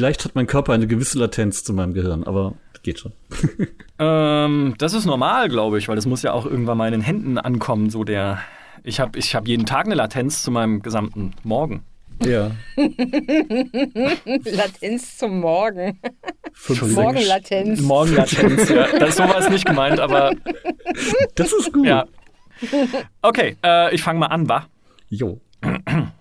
Vielleicht hat mein Körper eine gewisse Latenz zu meinem Gehirn, aber geht schon. ähm, das ist normal, glaube ich, weil das muss ja auch irgendwann mal in den Händen ankommen, so der. Ich habe ich hab jeden Tag eine Latenz zu meinem gesamten Morgen. Ja. Latenz zum Morgen. Morgenlatenz. Morgenlatenz, ja. Das ist sowas nicht gemeint, aber. Das ist gut. Ja. Okay, äh, ich fange mal an, wa? Jo.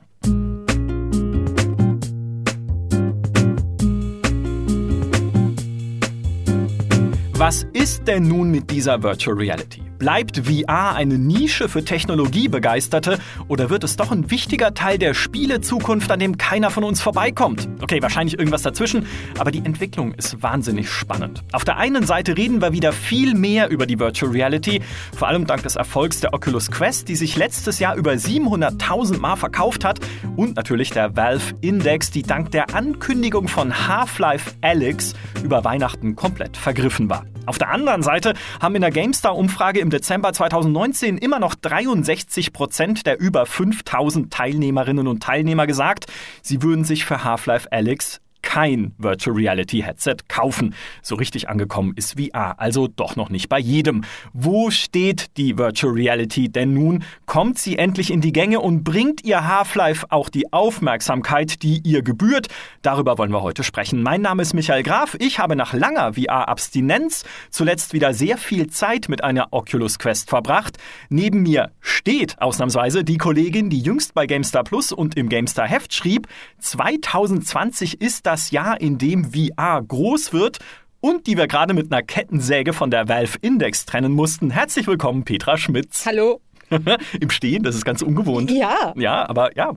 Was ist denn nun mit dieser Virtual Reality? Bleibt VR eine Nische für Technologiebegeisterte oder wird es doch ein wichtiger Teil der Spielezukunft, an dem keiner von uns vorbeikommt? Okay, wahrscheinlich irgendwas dazwischen, aber die Entwicklung ist wahnsinnig spannend. Auf der einen Seite reden wir wieder viel mehr über die Virtual Reality, vor allem dank des Erfolgs der Oculus Quest, die sich letztes Jahr über 700.000 Mal verkauft hat und natürlich der Valve Index, die dank der Ankündigung von Half-Life Alyx über Weihnachten komplett vergriffen war. Auf der anderen Seite haben in der GameStar-Umfrage im Dezember 2019 immer noch 63 Prozent der über 5000 Teilnehmerinnen und Teilnehmer gesagt, sie würden sich für Half-Life Alyx kein Virtual Reality Headset kaufen. So richtig angekommen ist VR, also doch noch nicht bei jedem. Wo steht die Virtual Reality denn nun? Kommt sie endlich in die Gänge und bringt ihr Half-Life auch die Aufmerksamkeit, die ihr gebührt? Darüber wollen wir heute sprechen. Mein Name ist Michael Graf. Ich habe nach langer VR-Abstinenz zuletzt wieder sehr viel Zeit mit einer Oculus Quest verbracht. Neben mir steht ausnahmsweise die Kollegin, die jüngst bei GameStar Plus und im GameStar Heft schrieb, 2020 ist das Jahr, in dem VR groß wird und die wir gerade mit einer Kettensäge von der Valve Index trennen mussten. Herzlich willkommen, Petra Schmitz. Hallo. Im Stehen, das ist ganz ungewohnt. Ja. Ja, aber ja.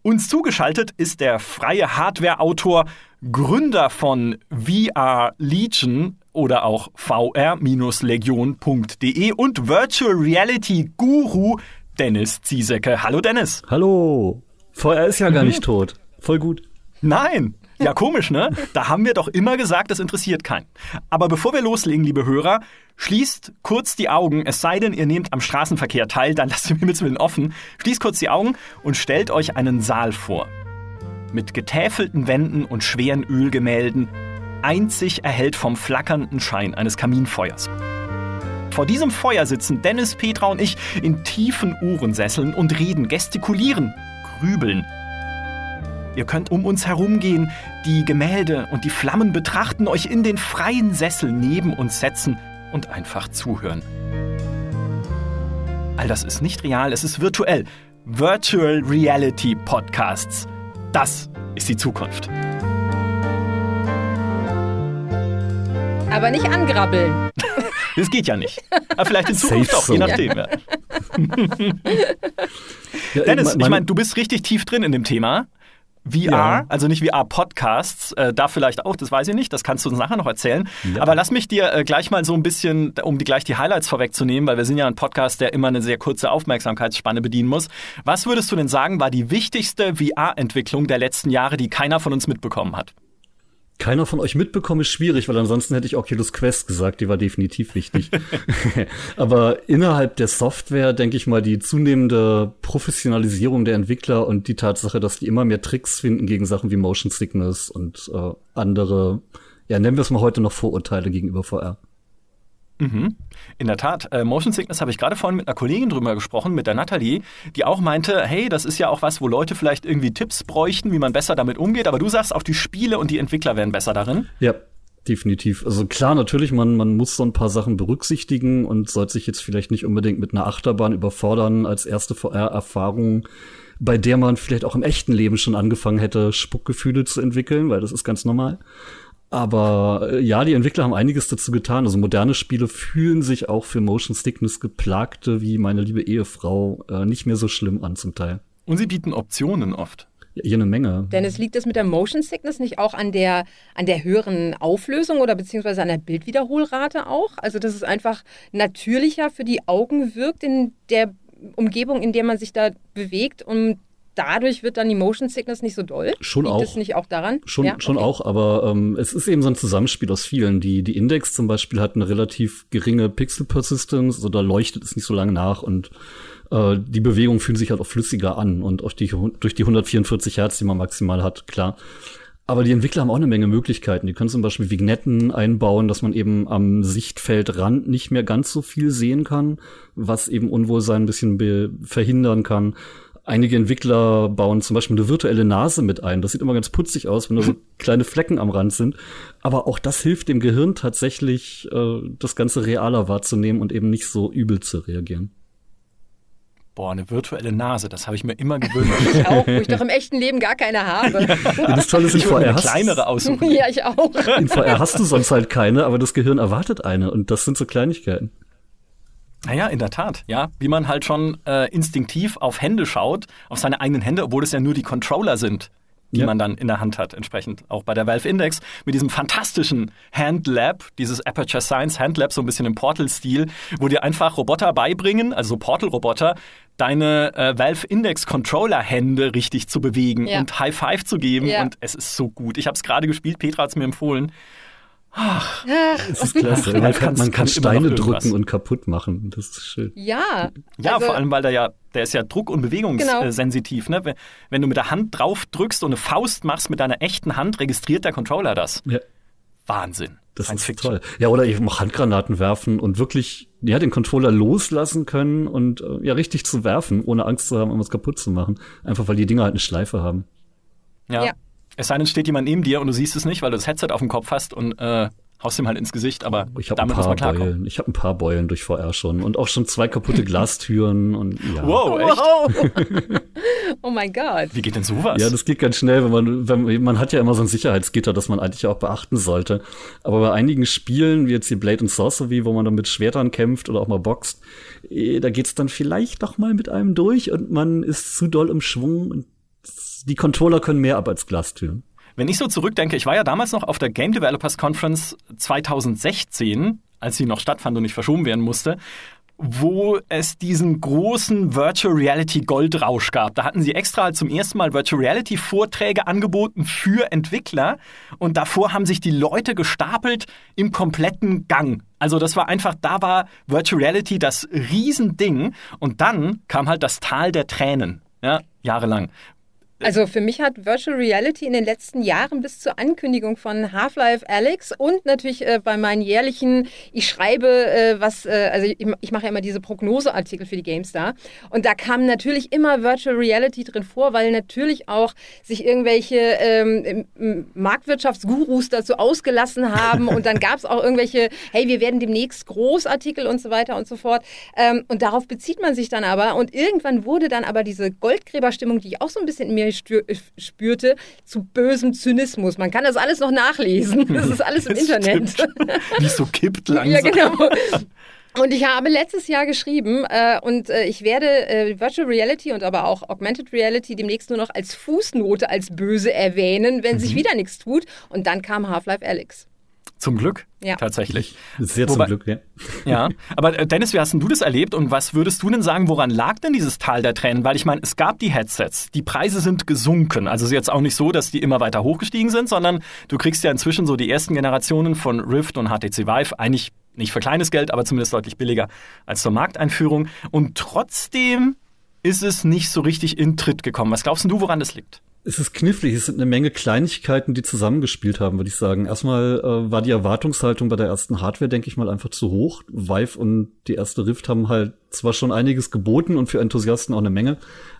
Uns zugeschaltet ist der freie Hardware-Autor, Gründer von VR Legion oder auch vr-legion.de und Virtual Reality Guru Dennis Ziesecke. Hallo Dennis. Hallo. VR ist ja gar nicht tot. Voll gut. Nein, ja, komisch, ne? Da haben wir doch immer gesagt, das interessiert keinen. Aber bevor wir loslegen, liebe Hörer, schließt kurz die Augen, es sei denn, ihr nehmt am Straßenverkehr teil, dann lasst ihr Himmels Willen offen. Schließt kurz die Augen und stellt euch einen Saal vor. Mit getäfelten Wänden und schweren Ölgemälden, einzig erhellt vom flackernden Schein eines Kaminfeuers. Vor diesem Feuer sitzen Dennis, Petra und ich in tiefen Uhrensesseln und reden, gestikulieren, grübeln, Ihr könnt um uns herumgehen, die Gemälde und die Flammen betrachten, euch in den freien Sessel neben uns setzen und einfach zuhören. All das ist nicht real, es ist virtuell. Virtual Reality Podcasts. Das ist die Zukunft. Aber nicht angrabbeln. Das geht ja nicht. Aber vielleicht in Zukunft Safe auch, je nachdem. Ja. Dennis, ich meine, du bist richtig tief drin in dem Thema. VR, ja. also nicht VR-Podcasts, äh, da vielleicht auch, das weiß ich nicht, das kannst du uns nachher noch erzählen. Ja. Aber lass mich dir äh, gleich mal so ein bisschen, um die, gleich die Highlights vorwegzunehmen, weil wir sind ja ein Podcast, der immer eine sehr kurze Aufmerksamkeitsspanne bedienen muss. Was würdest du denn sagen, war die wichtigste VR-Entwicklung der letzten Jahre, die keiner von uns mitbekommen hat? Keiner von euch mitbekommen, ist schwierig, weil ansonsten hätte ich Oculus Quest gesagt, die war definitiv wichtig. Aber innerhalb der Software, denke ich mal, die zunehmende Professionalisierung der Entwickler und die Tatsache, dass die immer mehr Tricks finden gegen Sachen wie Motion Sickness und äh, andere, ja, nennen wir es mal heute noch Vorurteile gegenüber VR. Mhm. In der Tat. Äh, Motion Sickness habe ich gerade vorhin mit einer Kollegin drüber gesprochen, mit der Nathalie, die auch meinte, hey, das ist ja auch was, wo Leute vielleicht irgendwie Tipps bräuchten, wie man besser damit umgeht. Aber du sagst, auch die Spiele und die Entwickler werden besser darin. Ja, definitiv. Also klar, natürlich, man, man muss so ein paar Sachen berücksichtigen und sollte sich jetzt vielleicht nicht unbedingt mit einer Achterbahn überfordern als erste VR-Erfahrung, bei der man vielleicht auch im echten Leben schon angefangen hätte, Spuckgefühle zu entwickeln, weil das ist ganz normal. Aber äh, ja, die Entwickler haben einiges dazu getan. Also moderne Spiele fühlen sich auch für Motion Sickness geplagte wie meine liebe Ehefrau äh, nicht mehr so schlimm an zum Teil. Und sie bieten Optionen oft. Ja, hier eine Menge. Dennis, liegt das mit der Motion Sickness nicht auch an der, an der höheren Auflösung oder beziehungsweise an der Bildwiederholrate auch? Also, dass es einfach natürlicher für die Augen wirkt in der Umgebung, in der man sich da bewegt, um dadurch wird dann die Motion Sickness nicht so doll? Schon Liegt auch. Ist nicht auch daran? Schon, ja? schon okay. auch, aber ähm, es ist eben so ein Zusammenspiel aus vielen. Die, die Index zum Beispiel hat eine relativ geringe Pixel Persistence, also da leuchtet es nicht so lange nach und äh, die Bewegungen fühlen sich halt auch flüssiger an und auch die, durch die 144 Hertz, die man maximal hat, klar. Aber die Entwickler haben auch eine Menge Möglichkeiten. Die können zum Beispiel Vignetten einbauen, dass man eben am Sichtfeldrand nicht mehr ganz so viel sehen kann, was eben Unwohlsein ein bisschen verhindern kann. Einige Entwickler bauen zum Beispiel eine virtuelle Nase mit ein. Das sieht immer ganz putzig aus, wenn da so kleine Flecken am Rand sind. Aber auch das hilft dem Gehirn tatsächlich, äh, das Ganze realer wahrzunehmen und eben nicht so übel zu reagieren. Boah, eine virtuelle Nase, das habe ich mir immer gewöhnt. ich auch, wo ich doch im echten Leben gar keine habe. Ja, das Tolle ist, in ich VR eine kleinere aussuchen. Ja, ich auch. In VR hast du sonst halt keine, aber das Gehirn erwartet eine und das sind so Kleinigkeiten. Naja, in der Tat, ja. Wie man halt schon äh, instinktiv auf Hände schaut, auf seine eigenen Hände, obwohl es ja nur die Controller sind die ja. man dann in der Hand hat, entsprechend. Auch bei der Valve Index mit diesem fantastischen Handlab, dieses Aperture Science Handlab, so ein bisschen im Portal-Stil, wo dir einfach Roboter beibringen, also Portal-Roboter, deine äh, Valve Index Controller Hände richtig zu bewegen ja. und High Five zu geben. Ja. Und es ist so gut. Ich habe es gerade gespielt, Petra hat es mir empfohlen. Ach, es ist klasse. Man kann, man kann Steine drücken und kaputt machen. Das ist schön. Ja. Ja, also, vor allem, weil der ja, der ist ja druck- und bewegungssensitiv. Genau. Ne? Wenn du mit der Hand drauf drückst und eine Faust machst mit deiner echten Hand, registriert der Controller das. Ja. Wahnsinn. Das Science ist Fiction. toll. Ja, oder eben auch Handgranaten werfen und wirklich ja, den Controller loslassen können und äh, ja richtig zu werfen, ohne Angst zu haben, irgendwas kaputt zu machen. Einfach weil die Dinger halt eine Schleife haben. Ja. ja. Es sei denn, steht jemand neben dir und du siehst es nicht, weil du das Headset auf dem Kopf hast und äh, haust ihm halt ins Gesicht, aber ich damit muss man klarkommen. Beulen. Ich habe ein paar Beulen durch VR schon und auch schon zwei kaputte Glastüren und ja. Wow, echt? Wow. oh mein Gott. Wie geht denn sowas? Ja, das geht ganz schnell, wenn man, wenn, man hat ja immer so ein Sicherheitsgitter, das man eigentlich auch beachten sollte. Aber bei einigen Spielen, wie jetzt die Blade and Sorcery, wo man dann mit Schwertern kämpft oder auch mal boxt, eh, da geht's dann vielleicht doch mal mit einem durch und man ist zu doll im Schwung und die Controller können mehr ab als Glastüren. Wenn ich so zurückdenke, ich war ja damals noch auf der Game Developers Conference 2016, als sie noch stattfand und nicht verschoben werden musste, wo es diesen großen Virtual Reality Goldrausch gab. Da hatten sie extra zum ersten Mal Virtual Reality Vorträge angeboten für Entwickler und davor haben sich die Leute gestapelt im kompletten Gang. Also das war einfach, da war Virtual Reality das Riesending und dann kam halt das Tal der Tränen. Ja, jahrelang. Also für mich hat Virtual Reality in den letzten Jahren bis zur Ankündigung von Half-Life Alex und natürlich äh, bei meinen jährlichen, ich schreibe äh, was, äh, also ich, ich mache ja immer diese Prognoseartikel für die GameStar. Und da kam natürlich immer Virtual Reality drin vor, weil natürlich auch sich irgendwelche ähm, Marktwirtschaftsgurus dazu ausgelassen haben. Und dann gab es auch irgendwelche, hey, wir werden demnächst Großartikel und so weiter und so fort. Ähm, und darauf bezieht man sich dann aber. Und irgendwann wurde dann aber diese Goldgräberstimmung, die ich auch so ein bisschen in mir spürte, zu bösem Zynismus. Man kann das alles noch nachlesen. Das ist alles im Internet. Wie es so kippt langsam. Ja, genau. Und ich habe letztes Jahr geschrieben äh, und äh, ich werde äh, Virtual Reality und aber auch Augmented Reality demnächst nur noch als Fußnote als böse erwähnen, wenn mhm. sich wieder nichts tut. Und dann kam Half-Life Alex. Zum Glück, ja. tatsächlich. Sehr Wobei, zum Glück, ja. Ja, aber äh, Dennis, wie hast denn du das erlebt und was würdest du denn sagen, woran lag denn dieses Tal der Tränen? Weil ich meine, es gab die Headsets, die Preise sind gesunken. Also es ist jetzt auch nicht so, dass die immer weiter hochgestiegen sind, sondern du kriegst ja inzwischen so die ersten Generationen von Rift und HTC Vive eigentlich nicht für kleines Geld, aber zumindest deutlich billiger als zur Markteinführung. Und trotzdem ist es nicht so richtig in Tritt gekommen. Was glaubst du, woran das liegt? Es ist knifflig, es sind eine Menge Kleinigkeiten, die zusammengespielt haben, würde ich sagen. Erstmal äh, war die Erwartungshaltung bei der ersten Hardware, denke ich mal, einfach zu hoch. Vive und die erste Rift haben halt zwar schon einiges geboten und für Enthusiasten auch eine Menge,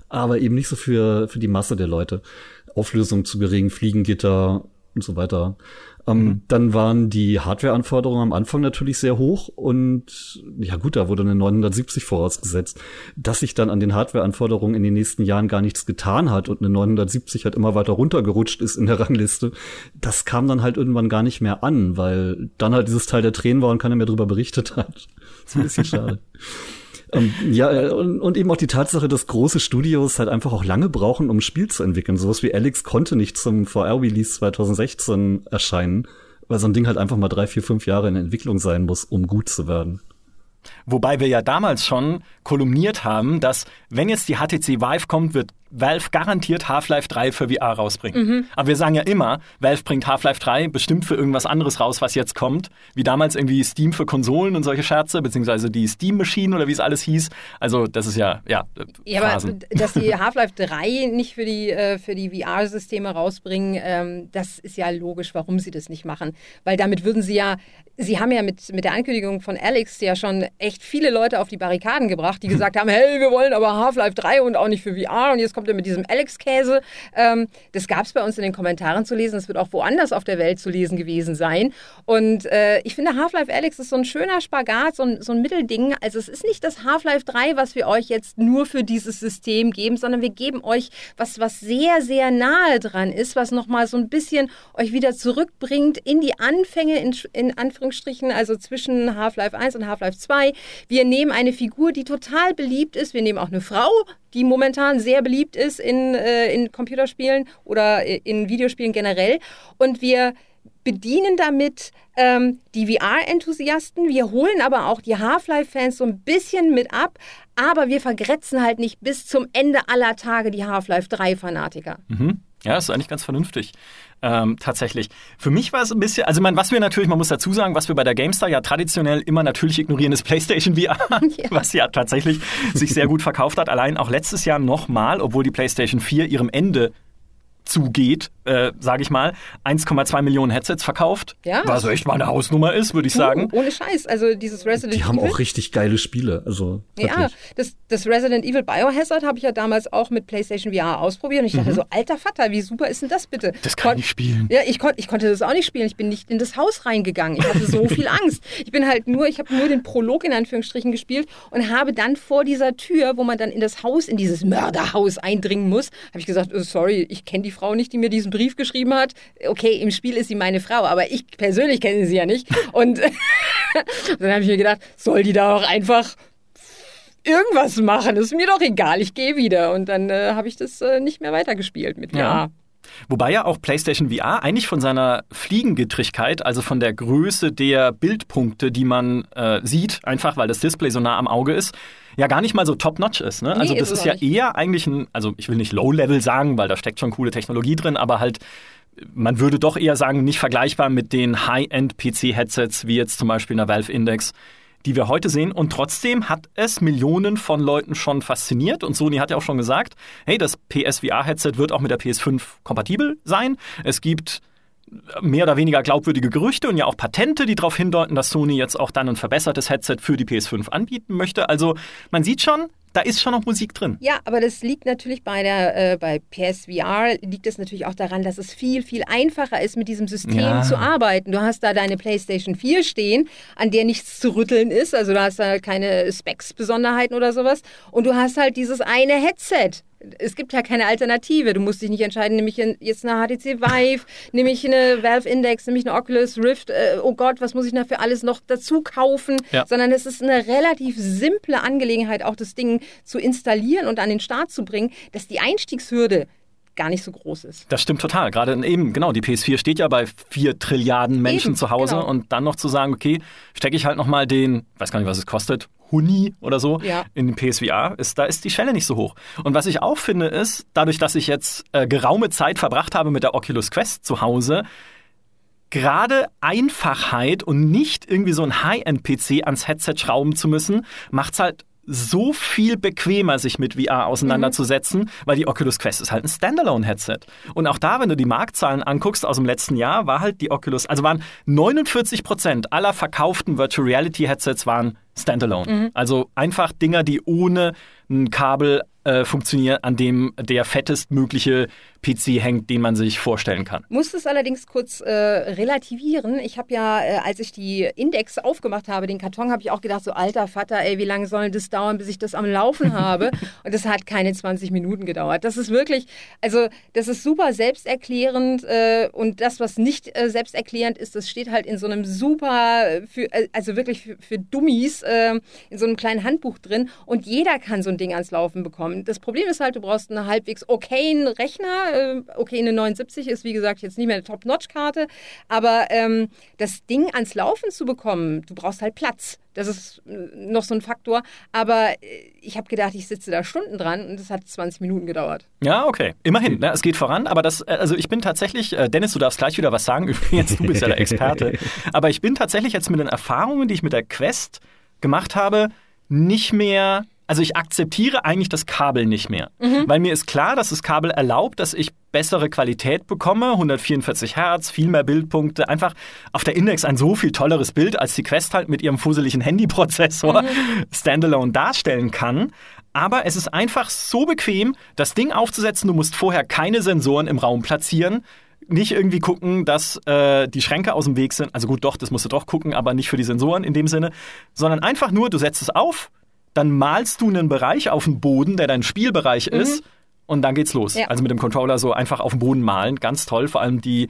aber eben nicht so für, für die Masse der Leute. Auflösung zu gering, Fliegengitter und so weiter. Ähm, mhm. Dann waren die Hardware-Anforderungen am Anfang natürlich sehr hoch und ja gut, da wurde eine 970 vorausgesetzt. Dass sich dann an den Hardware-Anforderungen in den nächsten Jahren gar nichts getan hat und eine 970 halt immer weiter runtergerutscht ist in der Rangliste, das kam dann halt irgendwann gar nicht mehr an, weil dann halt dieses Teil der Tränen war und keiner mehr darüber berichtet hat. Das ist ein bisschen schade. Ähm, ja, äh, und, und, eben auch die Tatsache, dass große Studios halt einfach auch lange brauchen, um ein Spiel zu entwickeln. Sowas wie Alex konnte nicht zum VR-Release 2016 erscheinen, weil so ein Ding halt einfach mal drei, vier, fünf Jahre in Entwicklung sein muss, um gut zu werden. Wobei wir ja damals schon kolumniert haben, dass wenn jetzt die HTC Vive kommt, wird Valve garantiert Half-Life 3 für VR rausbringen. Mhm. Aber wir sagen ja immer, Valve bringt Half-Life 3 bestimmt für irgendwas anderes raus, was jetzt kommt. Wie damals irgendwie Steam für Konsolen und solche Scherze, beziehungsweise die Steam-Machine oder wie es alles hieß. Also das ist ja, ja, ja aber dass die Half-Life 3 nicht für die, äh, für die VR-Systeme rausbringen, ähm, das ist ja logisch, warum sie das nicht machen. Weil damit würden sie ja, sie haben ja mit, mit der Ankündigung von Alex ja schon echt viele Leute auf die Barrikaden gebracht, die gesagt haben, hey, wir wollen aber Half-Life 3 und auch nicht für VR und jetzt kommt er mit diesem Alex-Käse. Ähm, das gab es bei uns in den Kommentaren zu lesen, das wird auch woanders auf der Welt zu lesen gewesen sein. Und äh, ich finde, Half-Life Alex ist so ein schöner Spagat, so ein, so ein Mittelding. Also es ist nicht das Half-Life 3, was wir euch jetzt nur für dieses System geben, sondern wir geben euch was, was sehr, sehr nahe dran ist, was nochmal so ein bisschen euch wieder zurückbringt in die Anfänge, in, in Anführungsstrichen, also zwischen Half-Life 1 und Half-Life 2. Wir nehmen eine Figur, die total beliebt ist. Wir nehmen auch eine Frau, die momentan sehr beliebt ist in, äh, in Computerspielen oder in Videospielen generell. Und wir bedienen damit ähm, die VR-Enthusiasten. Wir holen aber auch die Half-Life-Fans so ein bisschen mit ab. Aber wir vergrätzen halt nicht bis zum Ende aller Tage die Half-Life 3-Fanatiker. Mhm. Ja, ist eigentlich ganz vernünftig. Ähm, tatsächlich. Für mich war es ein bisschen, also man, was wir natürlich, man muss dazu sagen, was wir bei der GameStar ja traditionell immer natürlich ignorieren, ist PlayStation VR, ja. was ja tatsächlich sich sehr gut verkauft hat. Allein auch letztes Jahr nochmal, obwohl die PlayStation 4 ihrem Ende zugeht, äh, sage ich mal, 1,2 Millionen Headsets verkauft. Ja. Was echt mal eine Hausnummer ist, würde ich sagen. Oh, ohne Scheiß. Also dieses Resident Die Evil. Die haben auch richtig geile Spiele. Also, ja, das, das Resident Evil Biohazard habe ich ja damals auch mit PlayStation VR ausprobiert. Und ich dachte mhm. so, alter Vater, wie super ist denn das bitte? Das kann Kon ich spielen. Ja, ich, kon ich konnte das auch nicht spielen. Ich bin nicht in das Haus reingegangen. Ich hatte so viel Angst. Ich bin halt nur, ich habe nur den Prolog in Anführungsstrichen gespielt und habe dann vor dieser Tür, wo man dann in das Haus, in dieses Mörderhaus eindringen muss, habe ich gesagt, oh, sorry, ich kenne die Frau nicht, die mir diesen Brief geschrieben hat. Okay, im Spiel ist sie meine Frau, aber ich persönlich kenne sie ja nicht. Und dann habe ich mir gedacht, soll die da auch einfach irgendwas machen? Ist mir doch egal, ich gehe wieder. Und dann äh, habe ich das äh, nicht mehr weitergespielt mit ja. Wobei ja auch PlayStation VR eigentlich von seiner Fliegengettrigkeit, also von der Größe der Bildpunkte, die man äh, sieht, einfach weil das Display so nah am Auge ist, ja gar nicht mal so top-notch ist. Ne? Nee, also das ist, ist ja eher eigentlich ein, also ich will nicht Low-Level sagen, weil da steckt schon coole Technologie drin, aber halt man würde doch eher sagen, nicht vergleichbar mit den High-End-PC-Headsets, wie jetzt zum Beispiel in der Valve Index, die wir heute sehen. Und trotzdem hat es Millionen von Leuten schon fasziniert. Und Sony hat ja auch schon gesagt, hey, das PSVR-Headset wird auch mit der PS5 kompatibel sein. Es gibt mehr oder weniger glaubwürdige Gerüchte und ja auch Patente, die darauf hindeuten, dass Sony jetzt auch dann ein verbessertes Headset für die PS5 anbieten möchte. Also man sieht schon, da ist schon noch Musik drin. Ja, aber das liegt natürlich bei der äh, bei PSVR liegt es natürlich auch daran, dass es viel viel einfacher ist mit diesem System ja. zu arbeiten. Du hast da deine PlayStation 4 stehen, an der nichts zu rütteln ist, also du hast da keine Specs Besonderheiten oder sowas und du hast halt dieses eine Headset es gibt ja keine Alternative. Du musst dich nicht entscheiden, nehme ich jetzt eine HTC Vive, nehme ich eine Valve Index, nehme ich eine Oculus Rift, äh, oh Gott, was muss ich dafür alles noch dazu kaufen? Ja. Sondern es ist eine relativ simple Angelegenheit, auch das Ding zu installieren und an den Start zu bringen, dass die Einstiegshürde gar nicht so groß ist. Das stimmt total. Gerade eben, genau, die PS4 steht ja bei vier Trilliarden Menschen eben, zu Hause genau. und dann noch zu sagen, okay, stecke ich halt nochmal den, weiß gar nicht, was es kostet, Huni oder so ja. in den PSVR, ist, da ist die Schwelle nicht so hoch. Und was ich auch finde, ist, dadurch, dass ich jetzt äh, geraume Zeit verbracht habe mit der Oculus Quest zu Hause, gerade Einfachheit und nicht irgendwie so ein High-End-PC ans Headset schrauben zu müssen, macht es halt so viel bequemer, sich mit VR auseinanderzusetzen, mhm. weil die Oculus Quest ist halt ein Standalone-Headset. Und auch da, wenn du die Marktzahlen anguckst aus dem letzten Jahr, war halt die Oculus, also waren 49 Prozent aller verkauften Virtual Reality Headsets waren Standalone. Mhm. Also einfach Dinger, die ohne ein Kabel äh, funktionieren, an dem der fettestmögliche PC hängt, den man sich vorstellen kann. Muss es allerdings kurz äh, relativieren. Ich habe ja, äh, als ich die Index aufgemacht habe, den Karton, habe ich auch gedacht, so alter Vater, ey, wie lange soll das dauern, bis ich das am Laufen habe? Und das hat keine 20 Minuten gedauert. Das ist wirklich, also das ist super selbsterklärend äh, und das, was nicht äh, selbsterklärend ist, das steht halt in so einem super, für, äh, also wirklich für, für Dummies, in so einem kleinen Handbuch drin und jeder kann so ein Ding ans Laufen bekommen. Das Problem ist halt, du brauchst einen halbwegs okayen Rechner, Äh, okay, eine 79 ist wie gesagt jetzt nicht mehr eine Top-Notch-Karte, aber ähm, das Ding ans Laufen zu bekommen, du brauchst halt Platz. Das ist äh, noch so ein Faktor. Aber äh, ich habe gedacht, ich sitze da Stunden dran und es hat 20 Minuten gedauert. Ja, okay. Immerhin, ne? es geht voran. Aber das, also ich bin tatsächlich, Dennis, du darfst gleich wieder was sagen. Übrigens, du bist ja der Experte. aber ich bin tatsächlich jetzt mit den Erfahrungen, die ich mit der Quest gemacht habe, nicht mehr also ich akzeptiere eigentlich das Kabel nicht mehr. Mhm. Weil mir ist klar, dass das Kabel erlaubt, dass ich bessere Qualität bekomme, 144 Hertz, viel mehr Bildpunkte, einfach auf der Index ein so viel tolleres Bild, als die Quest halt mit ihrem fusseligen Handyprozessor mhm. standalone darstellen kann. Aber es ist einfach so bequem, das Ding aufzusetzen. Du musst vorher keine Sensoren im Raum platzieren nicht irgendwie gucken, dass äh, die Schränke aus dem Weg sind. Also gut, doch, das musst du doch gucken, aber nicht für die Sensoren in dem Sinne, sondern einfach nur, du setzt es auf, dann malst du einen Bereich auf dem Boden, der dein Spielbereich mhm. ist, und dann geht's los. Ja. Also mit dem Controller so einfach auf dem Boden malen, ganz toll. Vor allem die,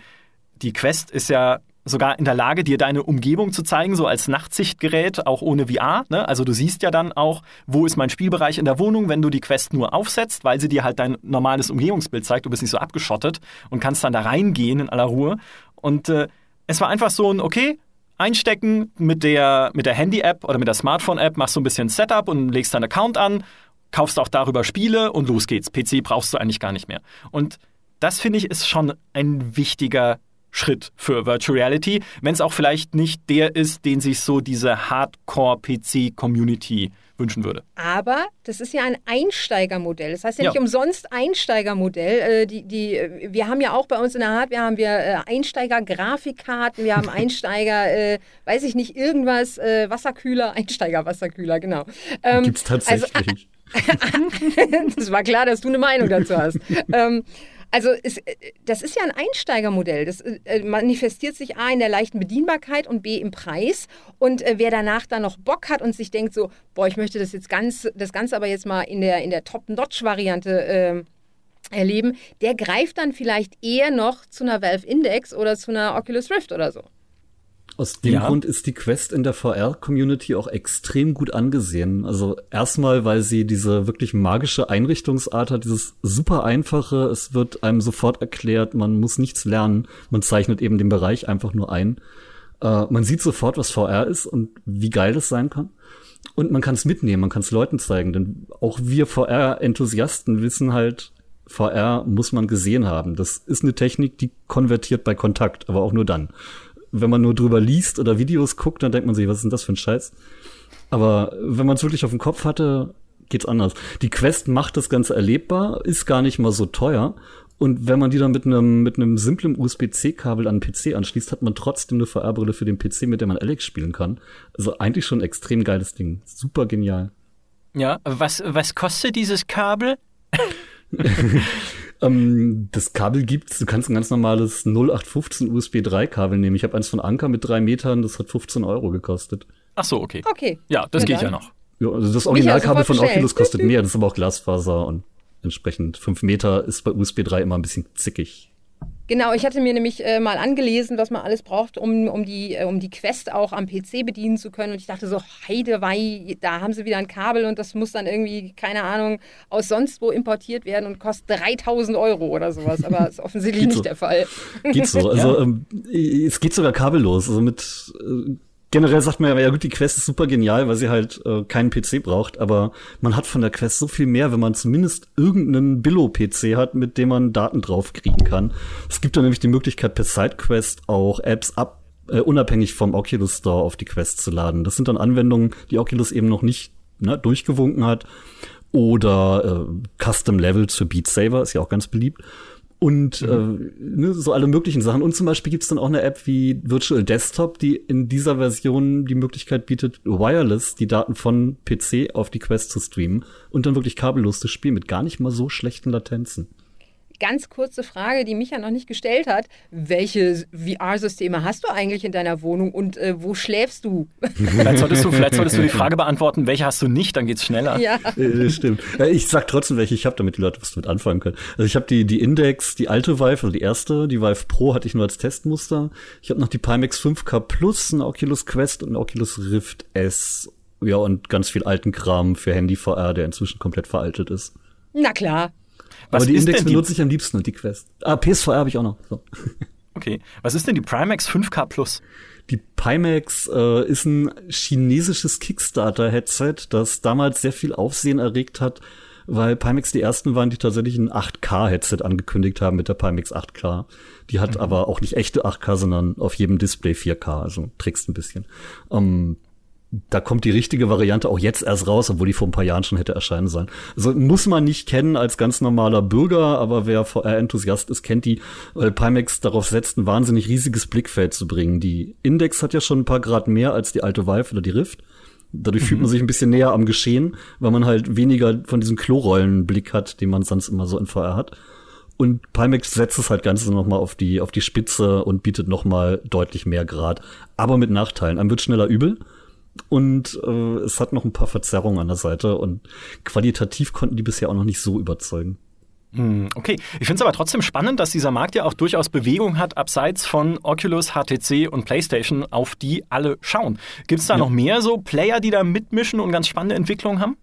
die Quest ist ja sogar in der Lage, dir deine Umgebung zu zeigen, so als Nachtsichtgerät, auch ohne VR. Ne? Also du siehst ja dann auch, wo ist mein Spielbereich in der Wohnung, wenn du die Quest nur aufsetzt, weil sie dir halt dein normales Umgebungsbild zeigt. Du bist nicht so abgeschottet und kannst dann da reingehen in aller Ruhe. Und äh, es war einfach so ein, okay, einstecken mit der, mit der Handy-App oder mit der Smartphone-App, machst du ein bisschen Setup und legst deinen Account an, kaufst auch darüber Spiele und los geht's. PC brauchst du eigentlich gar nicht mehr. Und das finde ich ist schon ein wichtiger Schritt für Virtual Reality, wenn es auch vielleicht nicht der ist, den sich so diese Hardcore-PC-Community wünschen würde. Aber das ist ja ein Einsteigermodell. Das heißt ja, ja. nicht umsonst Einsteigermodell. Äh, die, die, wir haben ja auch bei uns in der Hardware haben wir äh, Einsteiger-Grafikkarten, wir haben Einsteiger, äh, weiß ich nicht, irgendwas, äh, Wasserkühler, Einsteiger-Wasserkühler, genau. Ähm, Gibt es tatsächlich. Also, das war klar, dass du eine Meinung dazu hast. ähm, also es, äh, das ist ja ein Einsteigermodell. Das äh, manifestiert sich A in der leichten Bedienbarkeit und B im Preis. Und äh, wer danach dann noch Bock hat und sich denkt so, boah, ich möchte das jetzt ganz, das Ganze aber jetzt mal in der, in der Top-Notch-Variante äh, erleben, der greift dann vielleicht eher noch zu einer Valve Index oder zu einer Oculus Rift oder so. Aus dem ja. Grund ist die Quest in der VR-Community auch extrem gut angesehen. Also erstmal, weil sie diese wirklich magische Einrichtungsart hat, dieses super einfache, es wird einem sofort erklärt, man muss nichts lernen, man zeichnet eben den Bereich einfach nur ein. Äh, man sieht sofort, was VR ist und wie geil das sein kann. Und man kann es mitnehmen, man kann es Leuten zeigen, denn auch wir VR-Enthusiasten wissen halt, VR muss man gesehen haben. Das ist eine Technik, die konvertiert bei Kontakt, aber auch nur dann wenn man nur drüber liest oder Videos guckt, dann denkt man sich, was ist denn das für ein Scheiß? Aber wenn man es wirklich auf dem Kopf hatte, geht's anders. Die Quest macht das Ganze erlebbar, ist gar nicht mal so teuer. Und wenn man die dann mit einem mit einem simplen USB-C-Kabel an den PC anschließt, hat man trotzdem eine VR-Brille für den PC, mit der man Alex spielen kann. Also eigentlich schon ein extrem geiles Ding. Super genial. Ja, was, was kostet dieses Kabel? Ähm, das Kabel gibt's. Du kannst ein ganz normales 0815 USB 3 Kabel nehmen. Ich habe eins von Anker mit drei Metern. Das hat 15 Euro gekostet. Ach so, okay. Okay. Ja, das ja, geht dann. ja noch. Ja, also das Originalkabel von Oculus kostet mehr. Das ist aber auch Glasfaser und entsprechend 5 Meter ist bei USB 3 immer ein bisschen zickig. Genau, ich hatte mir nämlich äh, mal angelesen, was man alles braucht, um, um, die, äh, um die Quest auch am PC bedienen zu können. Und ich dachte so, Heidewei, da haben sie wieder ein Kabel und das muss dann irgendwie, keine Ahnung, aus sonst wo importiert werden und kostet 3000 Euro oder sowas. Aber das ist offensichtlich nicht so. der Fall. Geht so. Also ja. ähm, es geht sogar kabellos. Also mit äh, generell sagt man ja, ja gut, die Quest ist super genial, weil sie halt äh, keinen PC braucht, aber man hat von der Quest so viel mehr, wenn man zumindest irgendeinen Billo-PC hat, mit dem man Daten draufkriegen kann. Es gibt dann nämlich die Möglichkeit, per SideQuest auch Apps ab äh, unabhängig vom Oculus Store auf die Quest zu laden. Das sind dann Anwendungen, die Oculus eben noch nicht ne, durchgewunken hat. Oder äh, Custom Levels für Beat Saber, ist ja auch ganz beliebt und mhm. äh, ne, so alle möglichen Sachen. Und zum Beispiel gibt's dann auch eine App wie Virtual Desktop, die in dieser Version die Möglichkeit bietet, wireless die Daten von PC auf die Quest zu streamen und dann wirklich kabellos zu spielen mit gar nicht mal so schlechten Latenzen ganz kurze Frage, die Micha noch nicht gestellt hat. Welche VR-Systeme hast du eigentlich in deiner Wohnung und äh, wo schläfst du? Vielleicht solltest du, vielleicht solltest du die Frage beantworten, welche hast du nicht, dann geht's schneller. Ja. Äh, stimmt. Ich sag trotzdem, welche ich habe, damit die Leute was damit anfangen können. Also ich habe die, die Index, die alte Vive, also die erste, die Vive Pro hatte ich nur als Testmuster. Ich habe noch die Pimax 5K Plus, eine Oculus Quest und eine Oculus Rift S. Ja, und ganz viel alten Kram für Handy VR, der inzwischen komplett veraltet ist. Na klar. Was Aber die Index benutze ich am liebsten und die Quest. Ah, PSVR habe ich auch noch. So. Okay. Was ist denn die Primax 5K Plus? Die Pimax äh, ist ein chinesisches Kickstarter-Headset, das damals sehr viel Aufsehen erregt hat, weil Pimax die ersten waren, die tatsächlich ein 8K-Headset angekündigt haben mit der Pimax 8K. Die hat mhm. aber auch nicht echte 8K, sondern auf jedem Display 4K, also trickst ein bisschen. Ähm, da kommt die richtige Variante auch jetzt erst raus, obwohl die vor ein paar Jahren schon hätte erscheinen sollen. Also muss man nicht kennen als ganz normaler Bürger, aber wer VR-Enthusiast ist, kennt die, weil Pimax darauf setzt, ein wahnsinnig riesiges Blickfeld zu bringen. Die Index hat ja schon ein paar Grad mehr als die alte Vive oder die Rift. Dadurch mhm. fühlt man sich ein bisschen näher am Geschehen, weil man halt weniger von diesem Klorollenblick hat, den man sonst immer so in VR hat. Und Pimax setzt es halt ganz noch mal auf die, auf die Spitze und bietet noch mal deutlich mehr Grad. Aber mit Nachteilen. Einem wird schneller übel und äh, es hat noch ein paar Verzerrungen an der Seite und qualitativ konnten die bisher auch noch nicht so überzeugen. Hm, okay, ich finde es aber trotzdem spannend, dass dieser Markt ja auch durchaus Bewegung hat, abseits von Oculus, HTC und PlayStation, auf die alle schauen. Gibt es da ja. noch mehr so Player, die da mitmischen und ganz spannende Entwicklungen haben?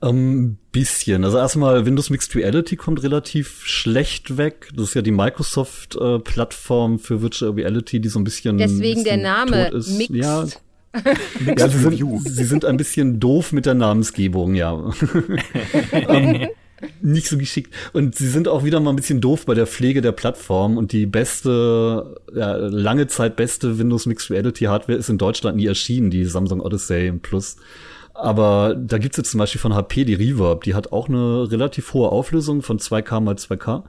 Ähm, bisschen. Also erstmal Windows Mixed Reality kommt relativ schlecht weg. Das ist ja die Microsoft-Plattform äh, für Virtual Reality, die so ein bisschen. Deswegen der Name Mixed. Ja, ja, sie sind, sie sind ein bisschen doof mit der Namensgebung, ja. um, ähm, nicht so geschickt. Und sie sind auch wieder mal ein bisschen doof bei der Pflege der Plattform. Und die beste, ja, lange Zeit beste Windows Mixed Reality Hardware ist in Deutschland nie erschienen, die Samsung Odyssey Plus. Aber da gibt's jetzt zum Beispiel von HP die Reverb. Die hat auch eine relativ hohe Auflösung von 2K mal 2K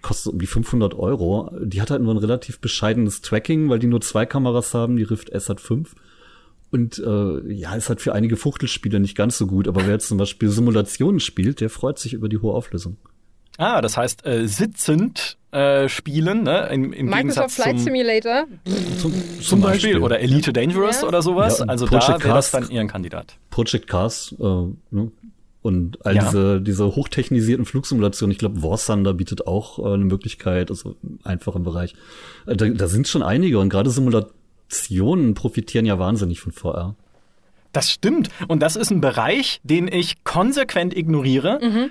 kostet um die 500 Euro. Die hat halt nur ein relativ bescheidenes Tracking, weil die nur zwei Kameras haben. Die Rift S hat fünf. Und äh, ja, ist halt für einige Fuchtelspiele nicht ganz so gut, aber wer jetzt zum Beispiel Simulationen spielt, der freut sich über die hohe Auflösung. Ah, das heißt äh, sitzend äh, spielen, ne? Im, im Microsoft Flight zum, Simulator. Zum, zum Beispiel. Oder Elite Dangerous ja. oder sowas. Ja, also Project da wäre das dann eher ein Kandidat. Project Cars, äh, ne? Und all ja. diese, diese hochtechnisierten Flugsimulationen, ich glaube, War Thunder bietet auch äh, eine Möglichkeit, also einfach im Bereich. Äh, da, da sind schon einige und gerade Simulatoren Nationen profitieren ja wahnsinnig von VR. Das stimmt. Und das ist ein Bereich, den ich konsequent ignoriere,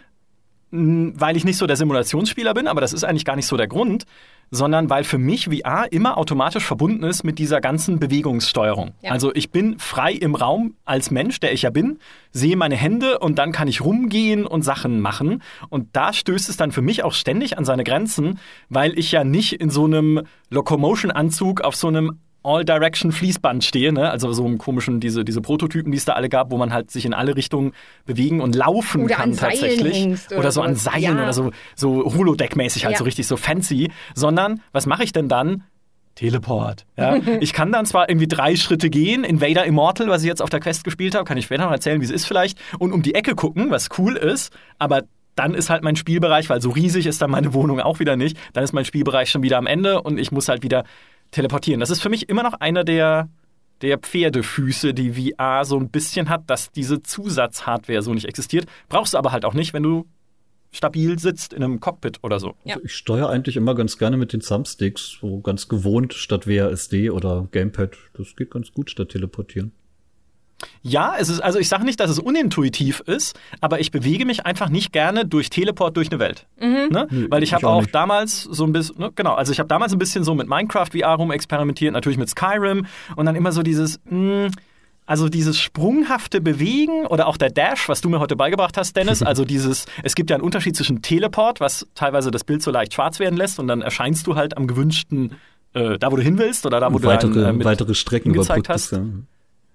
mhm. weil ich nicht so der Simulationsspieler bin, aber das ist eigentlich gar nicht so der Grund, sondern weil für mich VR immer automatisch verbunden ist mit dieser ganzen Bewegungssteuerung. Ja. Also ich bin frei im Raum als Mensch, der ich ja bin, sehe meine Hände und dann kann ich rumgehen und Sachen machen. Und da stößt es dann für mich auch ständig an seine Grenzen, weil ich ja nicht in so einem Locomotion-Anzug auf so einem All-Direction-Fließband stehe, ne? also so einem komischen, diese, diese Prototypen, die es da alle gab, wo man halt sich in alle Richtungen bewegen und laufen oder kann tatsächlich. Oder, oder, so an Seilen ja. oder so, so Holodeck-mäßig, halt ja. so richtig so fancy. Sondern, was mache ich denn dann? Teleport. Ja? ich kann dann zwar irgendwie drei Schritte gehen, Invader Immortal, was ich jetzt auf der Quest gespielt habe, kann ich später noch erzählen, wie es ist vielleicht, und um die Ecke gucken, was cool ist, aber dann ist halt mein Spielbereich, weil so riesig ist dann meine Wohnung auch wieder nicht, dann ist mein Spielbereich schon wieder am Ende und ich muss halt wieder teleportieren. Das ist für mich immer noch einer der, der Pferdefüße, die VR so ein bisschen hat, dass diese Zusatzhardware so nicht existiert. Brauchst du aber halt auch nicht, wenn du stabil sitzt in einem Cockpit oder so. Ja. Also ich steuere eigentlich immer ganz gerne mit den Thumbsticks, so ganz gewohnt statt WASD oder Gamepad. Das geht ganz gut statt teleportieren. Ja, es ist, also ich sage nicht, dass es unintuitiv ist, aber ich bewege mich einfach nicht gerne durch Teleport durch eine Welt. Mhm. Ne? Nee, Weil ich habe auch, auch damals so ein bisschen, ne, genau, also ich habe damals ein bisschen so mit Minecraft VR rum experimentiert, natürlich mit Skyrim und dann immer so dieses, mh, hm, also dieses sprunghafte Bewegen oder auch der Dash, was du mir heute beigebracht hast, Dennis, also dieses, es gibt ja einen Unterschied zwischen Teleport, was teilweise das Bild so leicht schwarz werden lässt und dann erscheinst du halt am gewünschten, äh, da wo du hin willst oder da wo weitere, du dann, äh, weitere Strecken gezeigt hast. Ja.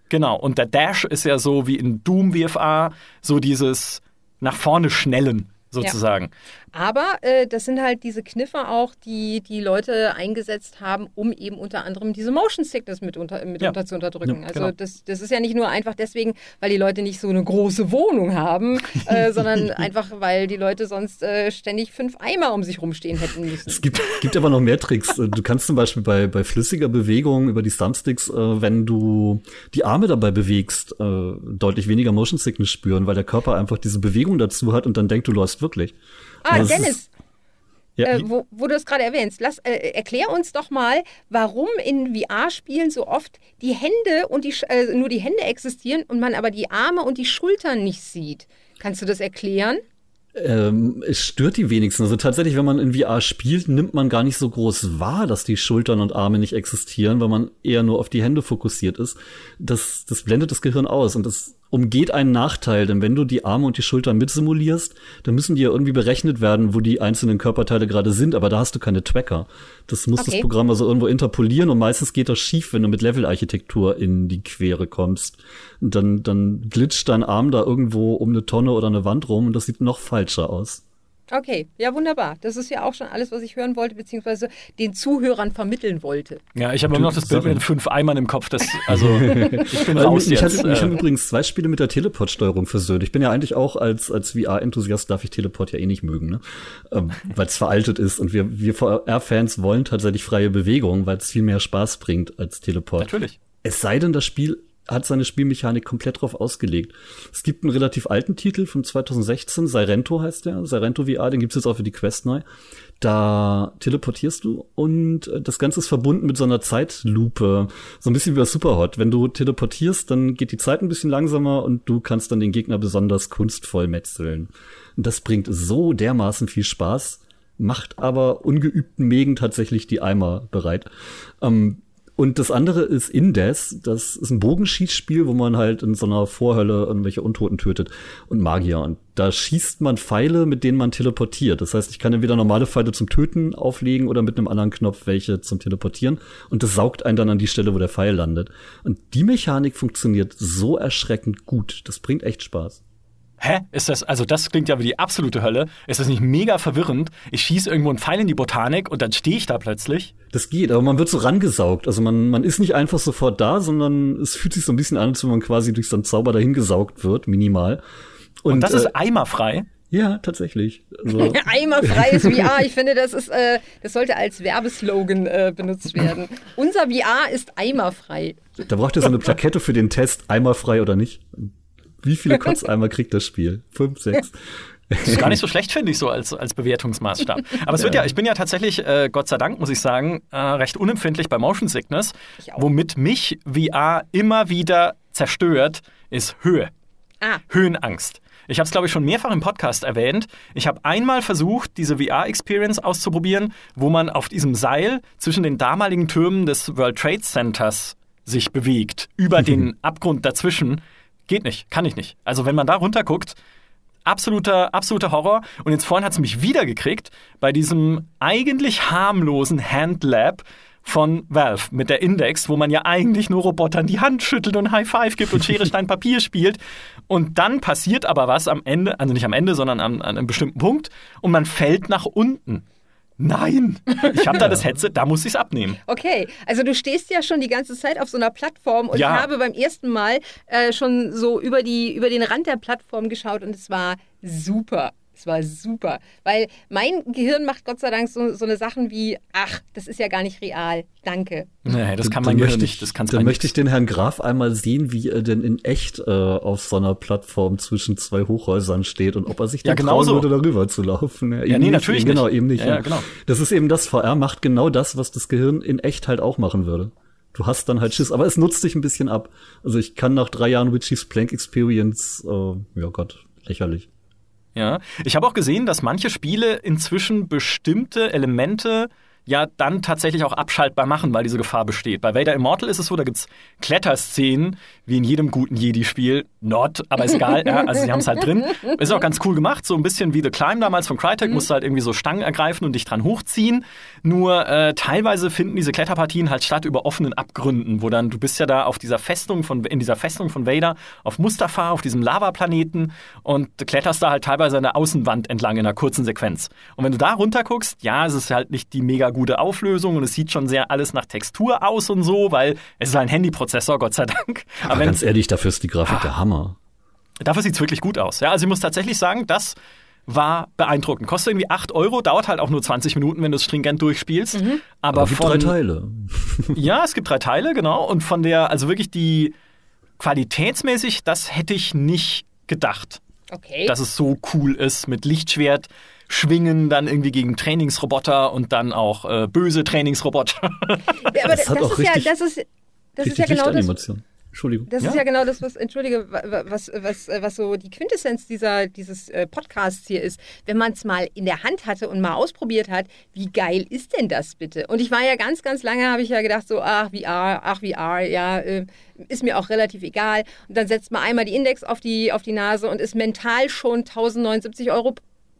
Genau, und der Dash ist ja so wie in Doom VFA, so dieses nach vorne schnellen sozusagen. Aber äh, das sind halt diese Kniffe auch, die die Leute eingesetzt haben, um eben unter anderem diese Motion Sickness mitunter, mitunter ja. zu unterdrücken. Ja, also genau. das, das ist ja nicht nur einfach deswegen, weil die Leute nicht so eine große Wohnung haben, äh, sondern einfach, weil die Leute sonst äh, ständig fünf Eimer um sich rumstehen hätten müssen. Es gibt, gibt aber noch mehr Tricks. Du kannst zum Beispiel bei, bei flüssiger Bewegung über die Thumbsticks, äh, wenn du die Arme dabei bewegst, äh, deutlich weniger Motion Sickness spüren, weil der Körper einfach diese Bewegung dazu hat und dann denkt, du läufst wirklich. Ah, das Dennis. Ja. Äh, wo, wo, du es gerade erwähnst, lass, äh, erklär uns doch mal, warum in VR-Spielen so oft die Hände und die, äh, nur die Hände existieren und man aber die Arme und die Schultern nicht sieht. Kannst du das erklären? Ähm, es stört die wenigsten. Also tatsächlich, wenn man in VR spielt, nimmt man gar nicht so groß wahr, dass die Schultern und Arme nicht existieren, weil man eher nur auf die Hände fokussiert ist. Das, das blendet das Gehirn aus und das umgeht einen Nachteil, denn wenn du die Arme und die Schultern mitsimulierst, dann müssen die ja irgendwie berechnet werden, wo die einzelnen Körperteile gerade sind, aber da hast du keine Tracker. Das muss okay. das Programm also irgendwo interpolieren und meistens geht das schief, wenn du mit Levelarchitektur in die Quere kommst. Und dann, dann glitscht dein Arm da irgendwo um eine Tonne oder eine Wand rum und das sieht noch falscher aus. Okay, ja wunderbar. Das ist ja auch schon alles, was ich hören wollte, beziehungsweise den Zuhörern vermitteln wollte. Ja, ich habe immer noch das Bild mit den fünf Eimern im Kopf. Das, also ich bin raus ich jetzt. Hatte, ich habe übrigens zwei Spiele mit der Teleport-Steuerung versöhnt. Ich bin ja eigentlich auch als, als VR-Enthusiast darf ich Teleport ja eh nicht mögen, ne? Ähm, weil es veraltet ist und wir, wir VR-Fans wollen tatsächlich freie Bewegung, weil es viel mehr Spaß bringt als Teleport. Natürlich. Es sei denn, das Spiel hat seine Spielmechanik komplett drauf ausgelegt. Es gibt einen relativ alten Titel von 2016, Sirento heißt der, Sirento VR, den gibt's jetzt auch für die Quest neu. Da teleportierst du und äh, das Ganze ist verbunden mit so einer Zeitlupe, so ein bisschen wie bei Superhot. Wenn du teleportierst, dann geht die Zeit ein bisschen langsamer und du kannst dann den Gegner besonders kunstvoll metzeln. Und das bringt so dermaßen viel Spaß, macht aber ungeübten Megen tatsächlich die Eimer bereit. Ähm, und das andere ist Indes. Das ist ein Bogenschießspiel, wo man halt in so einer Vorhölle irgendwelche Untoten tötet und Magier. Und da schießt man Pfeile, mit denen man teleportiert. Das heißt, ich kann entweder normale Pfeile zum Töten auflegen oder mit einem anderen Knopf welche zum Teleportieren. Und das saugt einen dann an die Stelle, wo der Pfeil landet. Und die Mechanik funktioniert so erschreckend gut. Das bringt echt Spaß hä, ist das, also das klingt ja wie die absolute Hölle. Ist das nicht mega verwirrend? Ich schieße irgendwo einen Pfeil in die Botanik und dann stehe ich da plötzlich. Das geht, aber man wird so rangesaugt. Also man, man ist nicht einfach sofort da, sondern es fühlt sich so ein bisschen an, als wenn man quasi durch so einen Zauber dahin gesaugt wird, minimal. Und, und das äh, ist eimerfrei? Ja, tatsächlich. Also. Eimerfreies VR. Ich finde, das ist, äh, das sollte als Werbeslogan äh, benutzt werden. Unser VR ist eimerfrei. Da braucht ihr so eine Plakette für den Test, eimerfrei oder nicht. Wie viele Kotzeimer kriegt das Spiel? Fünf, sechs? Das ist gar nicht so schlecht, finde ich, so als, als Bewertungsmaßstab. Aber es wird ja, ich bin ja tatsächlich, äh, Gott sei Dank, muss ich sagen, äh, recht unempfindlich bei Motion Sickness. Womit mich VR immer wieder zerstört, ist Höhe. Ah. Höhenangst. Ich habe es, glaube ich, schon mehrfach im Podcast erwähnt. Ich habe einmal versucht, diese VR-Experience auszuprobieren, wo man auf diesem Seil zwischen den damaligen Türmen des World Trade Centers sich bewegt, über den Abgrund dazwischen. Geht nicht, kann ich nicht. Also wenn man da runterguckt, absoluter, absoluter Horror. Und jetzt vorhin hat es mich wieder gekriegt bei diesem eigentlich harmlosen Handlab von Valve mit der Index, wo man ja eigentlich nur Robotern die Hand schüttelt und High Five gibt und Schere, Stein, Papier spielt. Und dann passiert aber was am Ende, also nicht am Ende, sondern an, an einem bestimmten Punkt und man fällt nach unten. Nein, ich habe da das Headset, da muss ich es abnehmen. Okay, also du stehst ja schon die ganze Zeit auf so einer Plattform und ja. ich habe beim ersten Mal äh, schon so über, die, über den Rand der Plattform geschaut und es war super. Es war super, weil mein Gehirn macht Gott sei Dank so, so eine Sachen wie, ach, das ist ja gar nicht real, danke. Nee, das kann man Gehirn nicht. Das kann's dann möchte ich den Herrn Graf einmal sehen, wie er denn in echt äh, auf so einer Plattform zwischen zwei Hochhäusern steht und ob er sich ja, dann trauen würde, darüber zu laufen. Ja, ja nee, nicht, natürlich eben, Genau, eben nicht. Ja, ja, genau. Das ist eben das, VR macht genau das, was das Gehirn in echt halt auch machen würde. Du hast dann halt Schiss, aber es nutzt dich ein bisschen ab. Also ich kann nach drei Jahren Witchy's Plank Experience, äh, ja Gott, lächerlich. Ja, ich habe auch gesehen, dass manche Spiele inzwischen bestimmte Elemente ja dann tatsächlich auch abschaltbar machen, weil diese Gefahr besteht. Bei Vader Immortal ist es so, da gibt's Kletterszenen, wie in jedem guten Jedi-Spiel. Not, aber ist egal, ja, also sie haben es halt drin. Ist auch ganz cool gemacht, so ein bisschen wie The Climb damals von Crytek, mhm. musst du halt irgendwie so Stangen ergreifen und dich dran hochziehen. Nur äh, teilweise finden diese Kletterpartien halt statt über offenen Abgründen, wo dann, du bist ja da auf dieser Festung von, in dieser Festung von Vader, auf Mustafa, auf diesem Lavaplaneten und du kletterst da halt teilweise an der Außenwand entlang in einer kurzen Sequenz. Und wenn du da runter guckst, ja, es ist halt nicht die mega gute Auflösung und es sieht schon sehr alles nach Textur aus und so, weil es ist ein Handyprozessor, Gott sei Dank. Aber, Aber ganz ehrlich, dafür ist die Grafik der Hammer. Dafür sieht's wirklich gut aus. Ja, also ich muss tatsächlich sagen, das war beeindruckend. Kostet irgendwie 8 Euro, dauert halt auch nur 20 Minuten, wenn du es stringent durchspielst. Mhm. Aber, Aber es gibt drei Teile. ja, es gibt drei Teile, genau. Und von der, also wirklich die qualitätsmäßig, das hätte ich nicht gedacht. Okay. Dass es so cool ist mit Lichtschwert, schwingen dann irgendwie gegen Trainingsroboter und dann auch äh, böse Trainingsroboter. Ja, aber das, das, das ist ja, das ist, das ist ja genau das. Entschuldigung. Das Ja. ist ja genau das, was, entschuldige, wa- wa- was, was, was so die Quintessenz dieser, dieses äh, Podcasts hier ist. Wenn man es mal in der Hand hatte und mal ausprobiert hat, wie geil ist denn das bitte? Und ich war ja ganz, ganz lange, habe ich ja gedacht, so, ach, VR, ach, VR, ja, äh, ist mir auch relativ egal. Und dann setzt man einmal die Index auf die, auf die Nase und ist mental schon 1079 Euro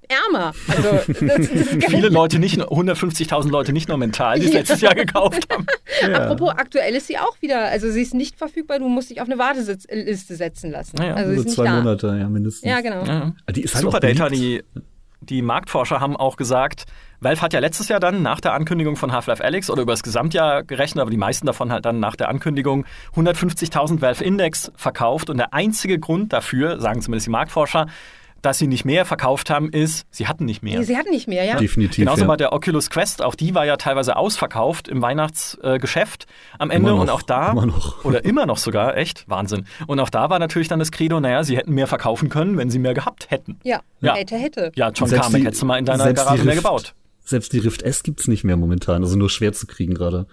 ärmer. Also, das, das. Viele Leute, nicht nur- 150.000 Leute, nicht nur mental, die es Ja. letztes Jahr gekauft haben. Apropos, aktuell ist sie auch wieder, also sie ist nicht verfügbar, du musst dich auf eine Warteliste setzen lassen. Naja, also sie so ist nicht zwei da. Monate, ja, mindestens. Ja, genau. Ja. Die ist halt Superdata, beliebt. die, die Marktforscher haben auch gesagt, Valve hat ja letztes Jahr dann nach der Ankündigung von Half-Life Alyx oder über das Gesamtjahr gerechnet, aber die meisten davon halt dann nach der Ankündigung 150.000 Valve Index verkauft und der einzige Grund dafür, sagen zumindest die Marktforscher, dass sie nicht mehr verkauft haben, ist, sie hatten nicht mehr. Sie hatten nicht mehr, ja. Definitiv. Genauso ja. bei der Oculus Quest, auch die war ja teilweise ausverkauft im Weihnachtsgeschäft am Ende Immer noch, und auch da immer noch. oder immer noch sogar, echt Wahnsinn. Und auch da war natürlich dann das Credo, naja, sie hätten mehr verkaufen können, wenn sie mehr gehabt hätten. Ja, Ja. hätte, hätte. Ja, John Selbst Carmack die- hättest du mal in deiner Garage mehr Rift- gebaut. Selbst die Rift S gibt's nicht mehr momentan, also nur schwer zu kriegen gerade.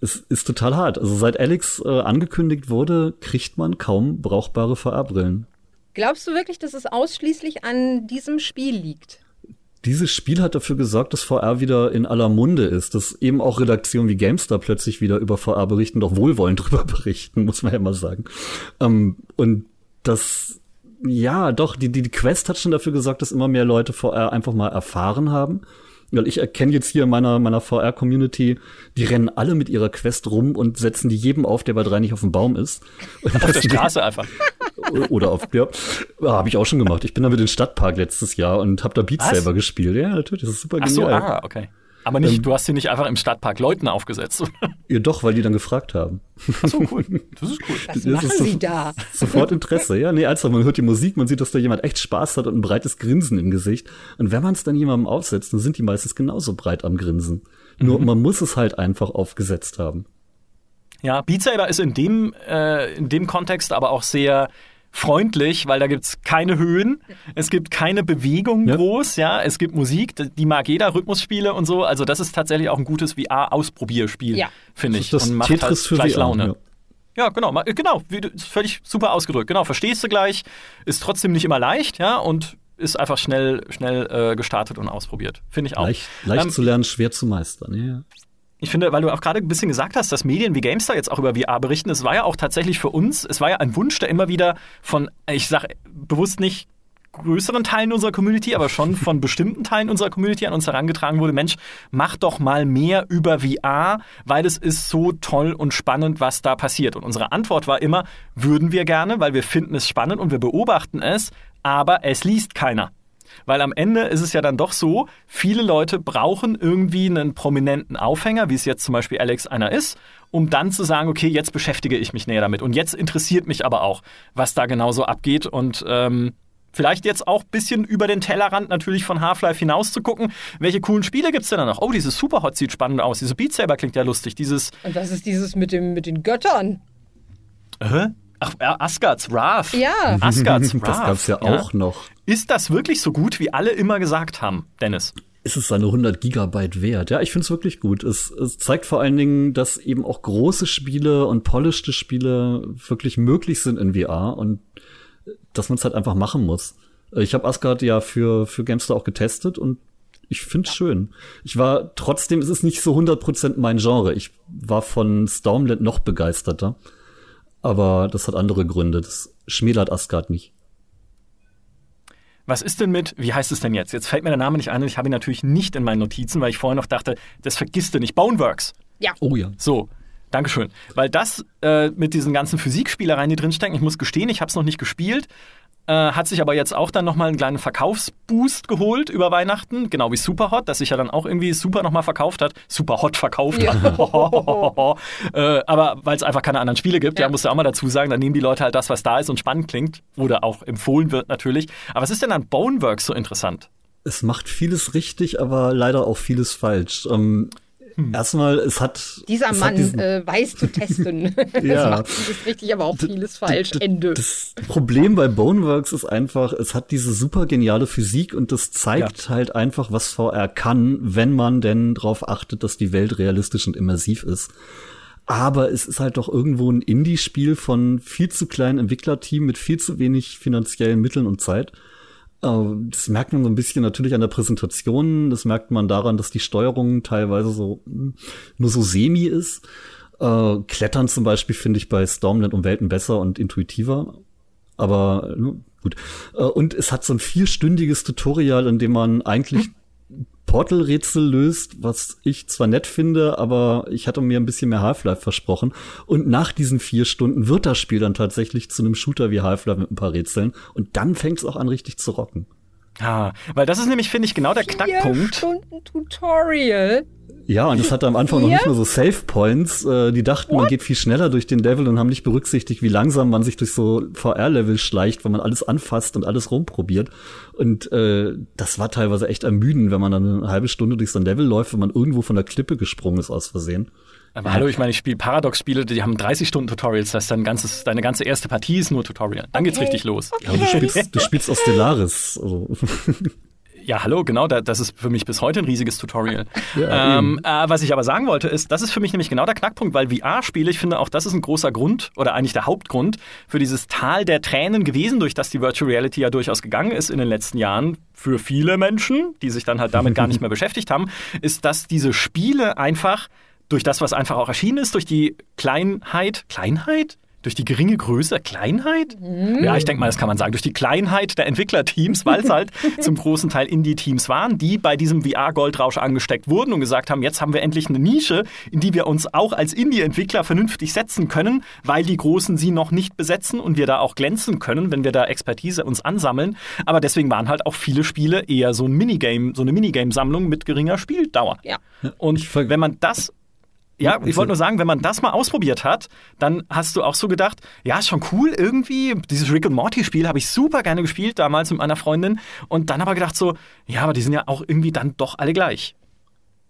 Es ist total hart. Also seit Alex äh, angekündigt wurde, kriegt man kaum brauchbare VR-Brillen. Glaubst du wirklich, dass es ausschließlich an diesem Spiel liegt? Dieses Spiel hat dafür gesorgt, dass VR wieder in aller Munde ist, dass eben auch Redaktionen wie GameStar plötzlich wieder über VR berichten, doch wohlwollend drüber berichten, muss man ja mal sagen. Ähm, und das, ja, doch, die, die, die Quest hat schon dafür gesorgt, dass immer mehr Leute VR einfach mal erfahren haben. Weil ich erkenne jetzt hier in meiner, meiner VR-Community, die rennen alle mit ihrer Quest rum und setzen die jedem auf, der bei drei nicht auf dem Baum ist. Und Auf der Straße einfach. Oder auf, ja, ja habe ich auch schon gemacht. Ich bin damit in den Stadtpark letztes Jahr und habe da Beat Was? Saber gespielt. Ja, natürlich, das ist super Ach so, genial. ah, okay. Aber nicht, du hast sie nicht einfach im Stadtpark Leuten aufgesetzt. Ja, doch, weil die dann gefragt haben. Ach so, cool. Das ist cool. Was Das machen ist so- sie da? Sofort Interesse. Ja, nee, einfach, man hört die Musik, man sieht, dass da jemand echt Spaß hat und ein breites Grinsen im Gesicht. Und wenn man es dann jemandem aufsetzt, dann sind die meistens genauso breit am Grinsen. Nur Mhm. man muss es halt einfach aufgesetzt haben. Ja, Beat Saber ist in dem, äh, in dem Kontext aber auch sehr freundlich, weil da gibt's keine Höhen, es gibt keine Bewegung Ja. groß, ja, es gibt Musik, die mag jeder, Rhythmusspiele und so. Also das ist tatsächlich auch ein gutes VR-Ausprobierspiel, Ja. finde ich. ist das und macht Tetris halt für gleich VR. Laune. Ja. Ja, genau, genau, wie du, ist völlig super ausgedrückt. Genau, verstehst du gleich, ist trotzdem nicht immer leicht, ja, und ist einfach schnell, schnell äh, gestartet und ausprobiert. Finde ich auch. Leicht, leicht Ähm, zu lernen, schwer zu meistern. Ja. Ich finde, weil du auch gerade ein bisschen gesagt hast, dass Medien wie GameStar jetzt auch über VR berichten, es war ja auch tatsächlich für uns, es war ja ein Wunsch, der immer wieder von, ich sage bewusst nicht größeren Teilen unserer Community, aber schon von bestimmten Teilen unserer Community an uns herangetragen wurde, Mensch, mach doch mal mehr über VR, weil es ist so toll und spannend, was da passiert. Und unsere Antwort war immer, würden wir gerne, weil wir finden es spannend und wir beobachten es, aber es liest keiner. Weil am Ende ist es ja dann doch so, viele Leute brauchen irgendwie einen prominenten Aufhänger, wie es jetzt zum Beispiel Alex einer ist, um dann zu sagen, okay, jetzt beschäftige ich mich näher damit. Und jetzt interessiert mich aber auch, was da genau so abgeht. Und ähm, vielleicht jetzt auch ein bisschen über den Tellerrand natürlich von Half-Life hinaus zu gucken, welche coolen Spiele gibt's denn da noch? Oh, dieses Superhot sieht spannend aus. Diese Beat Saber klingt ja lustig. Dieses, Und was ist dieses mit, dem, mit den Göttern? äh? Ach, äh, Asgards Wrath. Ja. Asgards Wrath. Das gab's ja auch noch. Ist das wirklich so gut, wie alle immer gesagt haben, Dennis? ist es seine 100 Gigabyte wert. Ja, ich finde es wirklich gut. Es, es zeigt vor allen Dingen, dass eben auch große Spiele und polished Spiele wirklich möglich sind in VR und dass man es halt einfach machen muss. Ich habe Asgard ja für, für Gamestar auch getestet und ich finde es schön. Ich war trotzdem, es ist nicht so 100% mein Genre. Ich war von Stormland noch begeisterter. Aber das hat andere Gründe. Das schmälert Asgard nicht. Was ist denn mit, wie heißt es denn jetzt? Jetzt fällt mir der Name nicht ein und ich habe ihn natürlich nicht in meinen Notizen, weil ich vorher noch dachte, das vergisst du nicht. Boneworks. Ja. Oh ja. So, Dankeschön. Weil das äh, mit diesen ganzen Physikspielereien, die drinstecken, ich muss gestehen, ich habe es noch nicht gespielt, äh, hat sich aber jetzt auch dann nochmal einen kleinen Verkaufsboost geholt über Weihnachten, genau wie Superhot, das sich ja dann auch irgendwie super nochmal verkauft hat. Superhot verkauft Ja. hat. äh, aber weil es einfach keine anderen Spiele gibt, ja. Ja. musst du auch mal dazu sagen, dann nehmen die Leute halt das, was da ist und spannend klingt oder auch empfohlen wird natürlich. Aber was ist denn an Boneworks so interessant? Es macht vieles richtig, aber leider auch vieles falsch. Ähm, Erstmal, es hat. Dieser es Mann Hat diesen, äh, weiß zu testen. Ja. Es macht vieles richtig, aber auch vieles falsch. Ende. Das Problem bei Boneworks ist einfach, es hat diese super geniale Physik und das zeigt halt einfach, was VR kann, wenn man denn darauf achtet, dass die Welt realistisch und immersiv ist. aber es ist halt doch irgendwo ein Indie-Spiel von viel zu kleinen Entwicklerteam mit viel zu wenig finanziellen Mitteln und Zeit. Äh, das merkt man so ein bisschen natürlich an der Präsentation. Das merkt man daran, dass die Steuerung teilweise so hm, nur so semi ist. Äh, Klettern zum Beispiel finde ich bei Stormland um Welten besser und intuitiver. Aber ne, gut. Äh, und es hat so ein vierstündiges Tutorial, in dem man eigentlich Portal-Rätsel löst, was ich zwar nett finde, aber ich hatte mir ein bisschen mehr Half-Life versprochen. Und nach diesen vier Stunden wird das Spiel dann tatsächlich zu einem Shooter wie Half-Life mit ein paar Rätseln. Und dann fängt es auch an, richtig zu rocken. Ah, weil das ist nämlich, finde ich, genau der Vier Knackpunkt. Stunden Tutorial. Ja, und es hatte am Anfang noch Ja? nicht nur so Save Points. Äh, die dachten, man geht viel schneller durch den Level und haben nicht berücksichtigt, wie langsam man sich durch so VR-Level schleicht, wenn man alles anfasst und alles rumprobiert. Und äh, das war teilweise echt ermüdend, wenn man dann eine halbe Stunde durch so ein Level läuft, wenn man irgendwo von der Klippe gesprungen ist aus Versehen. Aber hallo, ich meine, ich spiele Paradox-Spiele, die haben 30 Stunden Tutorials, das heißt, dein ganzes, deine ganze erste Partie ist nur Tutorial. Dann geht's Okay. richtig los. Ja, aber du spielst, du spielst aus Stellaris. Also. Ja, hallo, genau, da, das ist für mich bis heute ein riesiges Tutorial. Ja, ähm, äh, was ich aber sagen wollte, ist, das ist für mich nämlich genau der Knackpunkt, weil VR-Spiele, ich finde auch, das ist ein großer Grund oder eigentlich der Hauptgrund für dieses Tal der Tränen gewesen, durch das die Virtual Reality ja durchaus gegangen ist in den letzten Jahren. Für viele Menschen, die sich dann halt damit gar nicht mehr beschäftigt haben, ist, dass diese Spiele einfach durch das, was einfach auch erschienen ist, durch die Kleinheit, Kleinheit? Durch die geringe Größe, Kleinheit? Ja, ich denke mal, das kann man sagen. Durch die Kleinheit der Entwicklerteams, weil es halt zum großen Teil Indie-Teams waren, die bei diesem VR-Goldrausch angesteckt wurden und gesagt haben, jetzt haben wir endlich eine Nische, in die wir uns auch als Indie-Entwickler vernünftig setzen können, weil die Großen sie noch nicht besetzen und wir da auch glänzen können, wenn wir da Expertise uns ansammeln. Aber deswegen waren halt auch viele Spiele eher so ein Minigame, so eine Minigame-Sammlung mit geringer Spieldauer. Ja. Und wenn man das ja, ich wollte nur sagen, wenn man das mal ausprobiert hat, dann hast du auch so gedacht, ja, ist schon cool irgendwie. Dieses Rick und Morty Spiel habe ich super gerne gespielt damals mit meiner Freundin und dann aber gedacht so, ja, aber die sind ja auch irgendwie dann doch alle gleich.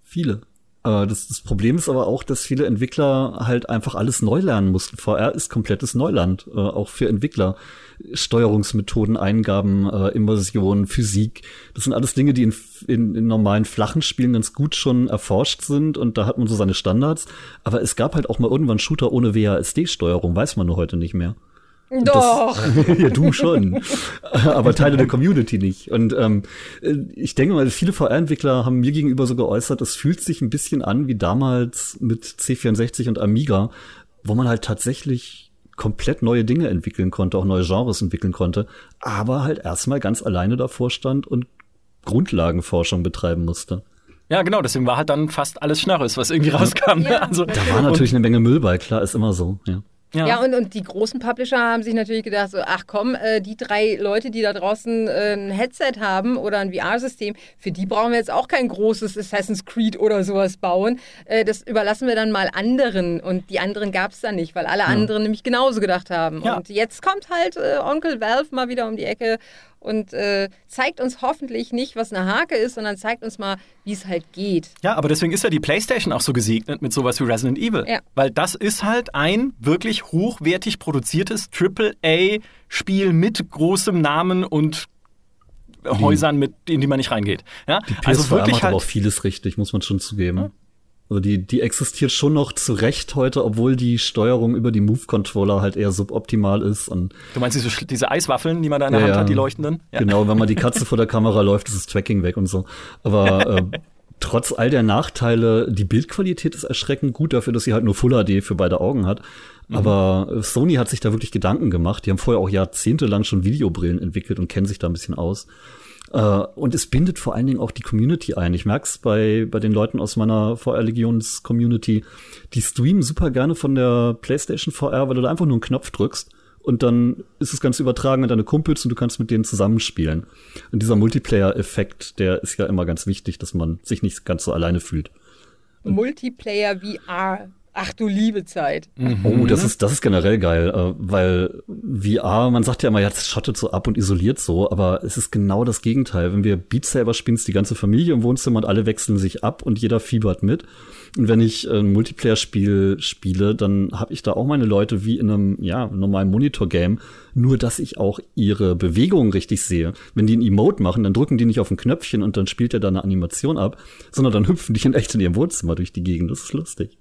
Viele. Äh, das, das Problem ist aber auch, dass viele Entwickler halt einfach alles neu lernen mussten. VR ist komplettes Neuland, äh, auch für Entwickler. Steuerungsmethoden, Eingaben, äh, Immersion, Physik. Das sind alles Dinge, die in, in, in normalen flachen Spielen ganz gut schon erforscht sind und da hat man so seine Standards. Aber es gab halt auch mal irgendwann Shooter ohne WASD-Steuerung, weiß man nur heute nicht mehr. Doch. ja, du schon. Aber Teile der Community nicht. Und ähm, ich denke mal, viele VR-Entwickler haben mir gegenüber so geäußert, es fühlt sich ein bisschen an wie damals mit C64 und Amiga, wo man halt tatsächlich komplett neue Dinge entwickeln konnte, auch neue Genres entwickeln konnte, aber halt erstmal ganz alleine davor stand und Grundlagenforschung betreiben musste. Ja, genau, deswegen war halt dann fast alles Schnörres, was irgendwie rauskam. ne? Ja. Also, Da war natürlich eine Menge Müll bei, klar, ist immer so, ja. Ja. Ja, und, und die großen Publisher haben sich natürlich gedacht, so, ach komm, äh, die drei Leute, die da draußen äh, ein Headset haben oder ein VR-System, für die brauchen wir jetzt auch kein großes Assassin's Creed oder sowas bauen. Äh, das überlassen wir dann mal anderen. Und die anderen gab es dann nicht, weil alle anderen nämlich genauso gedacht haben. Ja. Und jetzt kommt halt äh, Onkel Valve mal wieder um die Ecke und äh, zeigt uns hoffentlich nicht, was eine Hake ist, sondern zeigt uns mal, wie es halt geht. Ja, aber deswegen ist ja die PlayStation auch so gesegnet mit sowas wie Resident Evil. Ja. Weil das ist halt ein wirklich hochwertig produziertes AAA-Spiel mit großem Namen und Häusern, mit, in die man nicht reingeht. Ja? Die PSVR also wirklich macht aber auch halt. vieles richtig, muss man schon zugeben. Also die, die existiert schon noch zurecht heute, obwohl die Steuerung über die Move-Controller halt eher suboptimal ist. Und Du meinst diese, diese Eiswaffeln, die man da in der Ja, Hand hat, die leuchtenden? Ja. genau, wenn man die Katze vor der Kamera läuft, ist das Tracking weg und so. Aber äh, trotz all der Nachteile, die Bildqualität ist erschreckend gut dafür, dass sie halt nur Full HD für beide Augen hat. Aber äh, Sony hat sich da wirklich Gedanken gemacht. Die haben vorher auch jahrzehntelang schon Videobrillen entwickelt und kennen sich da ein bisschen aus. Äh, und es bindet vor allen Dingen auch die Community ein. Ich merk's bei, bei den Leuten aus meiner VR-Legions-Community. Die streamen super gerne von der PlayStation VR, weil du da einfach nur einen Knopf drückst und dann ist das Ganze übertragen an deine Kumpels und du kannst mit denen zusammenspielen. Und dieser Multiplayer-Effekt, der ist ja immer ganz wichtig, dass man sich nicht ganz so alleine fühlt. Multiplayer VR. Ach du liebe Zeit. Oh, das ist, das ist generell geil, äh, weil VR, man sagt ja immer, ja, das schottet so ab und isoliert so, aber es ist genau das Gegenteil. Wenn wir Beat Saber spielen, ist die ganze Familie im Wohnzimmer und alle wechseln sich ab und jeder fiebert mit. Und wenn ich ein Multiplayer-Spiel spiele, dann habe ich da auch meine Leute wie in einem, ja, normalen Monitor-Game, nur dass ich auch ihre Bewegungen richtig sehe. Wenn die ein Emote machen, dann drücken die nicht auf ein Knöpfchen und dann spielt er da eine Animation ab, sondern dann hüpfen die in echt in ihrem Wohnzimmer durch die Gegend. Das ist lustig.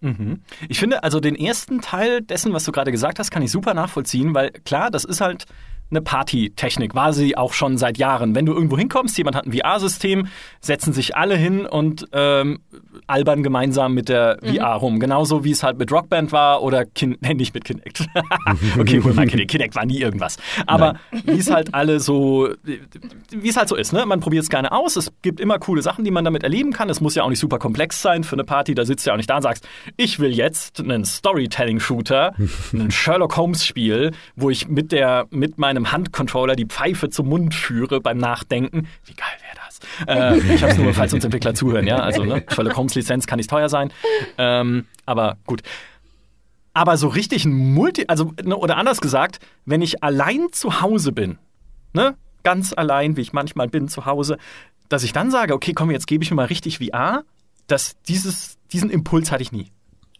Mhm. Ich finde, also den ersten Teil dessen, was du gerade gesagt hast, kann ich super nachvollziehen, weil klar, das ist halt eine Party-Technik, war sie auch schon seit Jahren. Wenn du irgendwo hinkommst, jemand hat ein VR-System, setzen sich alle hin und ähm, albern gemeinsam mit der mhm. VR rum. Genauso wie es halt mit Rockband war oder Kin nee, nicht mit Kinect. okay, wohl mal Kinect. Kinect war nie irgendwas. Aber wie es halt alle so, wie es halt so ist, ne? Man probiert es gerne aus. Es gibt immer coole Sachen, die man damit erleben kann. Es muss ja auch nicht super komplex sein für eine Party. Da sitzt du ja auch nicht da und sagst, ich will jetzt einen Storytelling-Shooter, ein Sherlock Holmes-Spiel, wo ich mit der, mit meinem meinem Handcontroller die Pfeife zum Mund führe beim Nachdenken. Wie geil wäre das? Äh, ich habe es nur, falls uns Entwickler zuhören, ja. Also ne, Sherlock Holmes Lizenz kann nicht teuer sein. Ähm, aber gut. Aber so richtig ein Multi, also ne, oder anders gesagt, wenn ich allein zu Hause bin, ne, ganz allein, wie ich manchmal bin zu Hause, dass ich dann sage, okay, komm, jetzt gebe ich mir mal richtig VR, dass dieses, diesen Impuls hatte ich nie.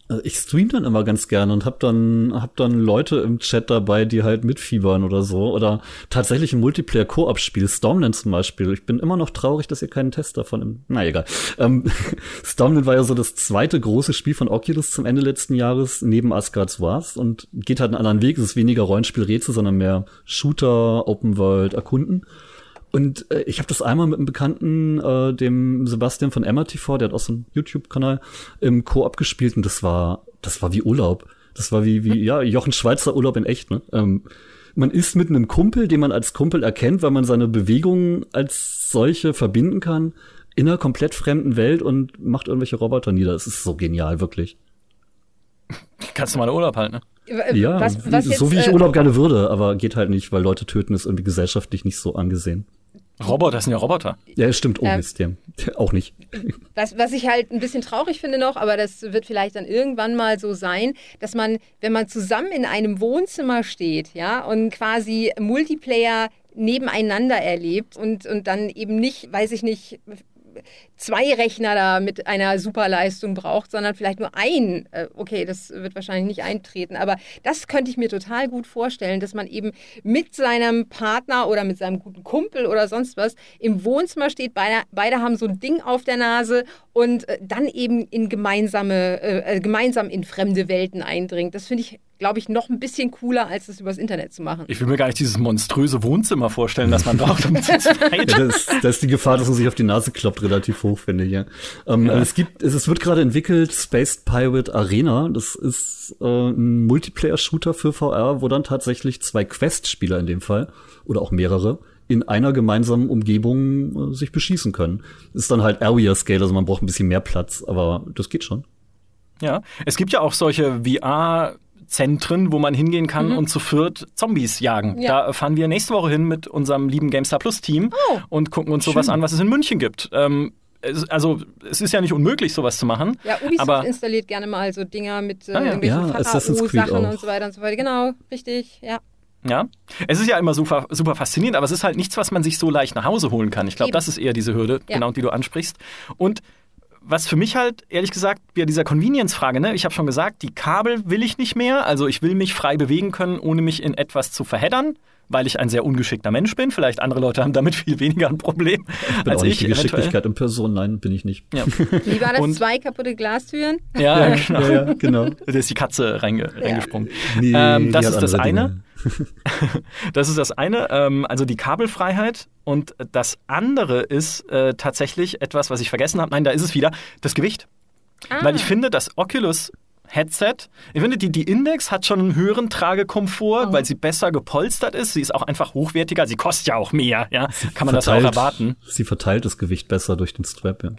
Also ich stream dann immer ganz gerne und hab dann hab dann Leute im Chat dabei, die halt mitfiebern oder so oder tatsächlich ein Multiplayer Koop Spiel Stormland zum Beispiel. Ich bin immer noch traurig, dass ihr keinen Test davon im Na egal. Ähm, Stormland war ja so das zweite große Spiel von Oculus zum Ende letzten Jahres neben Asgard's Wars und geht halt einen anderen Weg. Es ist weniger Rollenspiel Rätsel, sondern mehr Shooter, Open World, Erkunden. Und äh, ich habe das einmal mit einem Bekannten, äh, dem Sebastian von Emma TV, der hat auch so einen YouTube-Kanal, im Koop gespielt und das war, das war wie Urlaub. Das war wie, wie, ja, Jochen Schweizer Urlaub in echt, ne? Ähm, man ist mit einem Kumpel, den man als Kumpel erkennt, weil man seine Bewegungen als solche verbinden kann, in einer komplett fremden Welt und macht irgendwelche Roboter nieder. Es ist so genial, wirklich. Kannst du mal Urlaub halten, ne? Ja, was, was so jetzt, wie ich äh, Urlaub gerne würde, aber geht halt nicht, weil Leute töten ist irgendwie gesellschaftlich nicht so angesehen. Roboter sind ja Roboter. Ja, stimmt. Oh, ähm, Mist, ja. Auch nicht. Was, was ich halt ein bisschen traurig finde noch, aber das wird vielleicht dann irgendwann mal so sein, dass man, wenn man zusammen in einem Wohnzimmer steht, ja, und quasi Multiplayer nebeneinander erlebt und, und dann eben nicht, weiß ich nicht, zwei Rechner da mit einer Superleistung braucht, sondern vielleicht nur einen. Äh, okay, das wird wahrscheinlich nicht eintreten, aber das könnte ich mir total gut vorstellen, dass man eben mit seinem Partner oder mit seinem guten Kumpel oder sonst was im Wohnzimmer steht. Beide, beide haben so ein Ding auf der Nase und äh, dann eben in gemeinsame, äh, gemeinsam in fremde Welten eindringt. Das finde ich glaube ich, noch ein bisschen cooler, als das übers Internet zu machen. Ich will mir gar nicht dieses monströse Wohnzimmer vorstellen, das man braucht, um zu zweit. ja, das, das ist die Gefahr, dass man sich auf die Nase kloppt, relativ hoch, finde ich. Ja. Ähm, ja. Es gibt, es, es wird gerade entwickelt, Space Pirate Arena. Das ist äh, ein Multiplayer-Shooter für VR, wo dann tatsächlich zwei Quest-Spieler in dem Fall oder auch mehrere in einer gemeinsamen Umgebung äh, sich beschießen können. Ist dann halt Area Scale, also man braucht ein bisschen mehr Platz, aber das geht schon. Ja, es gibt ja auch solche VR Zentren, wo man hingehen kann mhm. und zu viert Zombies jagen. Ja. Da fahren wir nächste Woche hin mit unserem lieben GameStar Plus Team oh. und gucken uns Schön. sowas an, was es in München gibt. Ähm, also es ist ja nicht unmöglich, sowas zu machen. Ja, Ubisoft aber installiert gerne mal so Dinger mit äh, ah, ja. irgendwelchen ja, Sachen und so weiter und so weiter. Genau, richtig, ja. Ja, es ist ja immer super, super faszinierend, aber es ist halt nichts, was man sich so leicht nach Hause holen kann. Ich glaube, das ist eher diese Hürde, ja. genau die du ansprichst. Und was für mich halt, ehrlich gesagt, bei dieser Convenience-Frage, ne? ich habe schon gesagt, die Kabel will ich nicht mehr. Also ich will mich frei bewegen können, ohne mich in etwas zu verheddern, weil ich ein sehr ungeschickter Mensch bin. Vielleicht andere Leute haben damit viel weniger ein Problem ich bin als auch nicht ich. Die Geschicklichkeit in Person, nein, bin ich nicht. Ja. Wie war das? Und, zwei kaputte Glastüren? Ja, ja genau. Ja, genau. Da ist die Katze reinge reingesprungen. Nee, ähm, das ist das eine. Das ist das eine, ähm, also die Kabelfreiheit. Und das andere ist äh, tatsächlich etwas, was ich vergessen habe. Nein, da ist es wieder, das Gewicht. Ah. Weil ich finde, das Oculus Headset. Ich finde, die, die Index hat schon einen höheren Tragekomfort, oh. weil sie besser gepolstert ist. Sie ist auch einfach hochwertiger. Sie kostet ja auch mehr, ja. Sie Kann man verteilt, das auch erwarten. Sie verteilt das Gewicht besser durch den Strap, ja.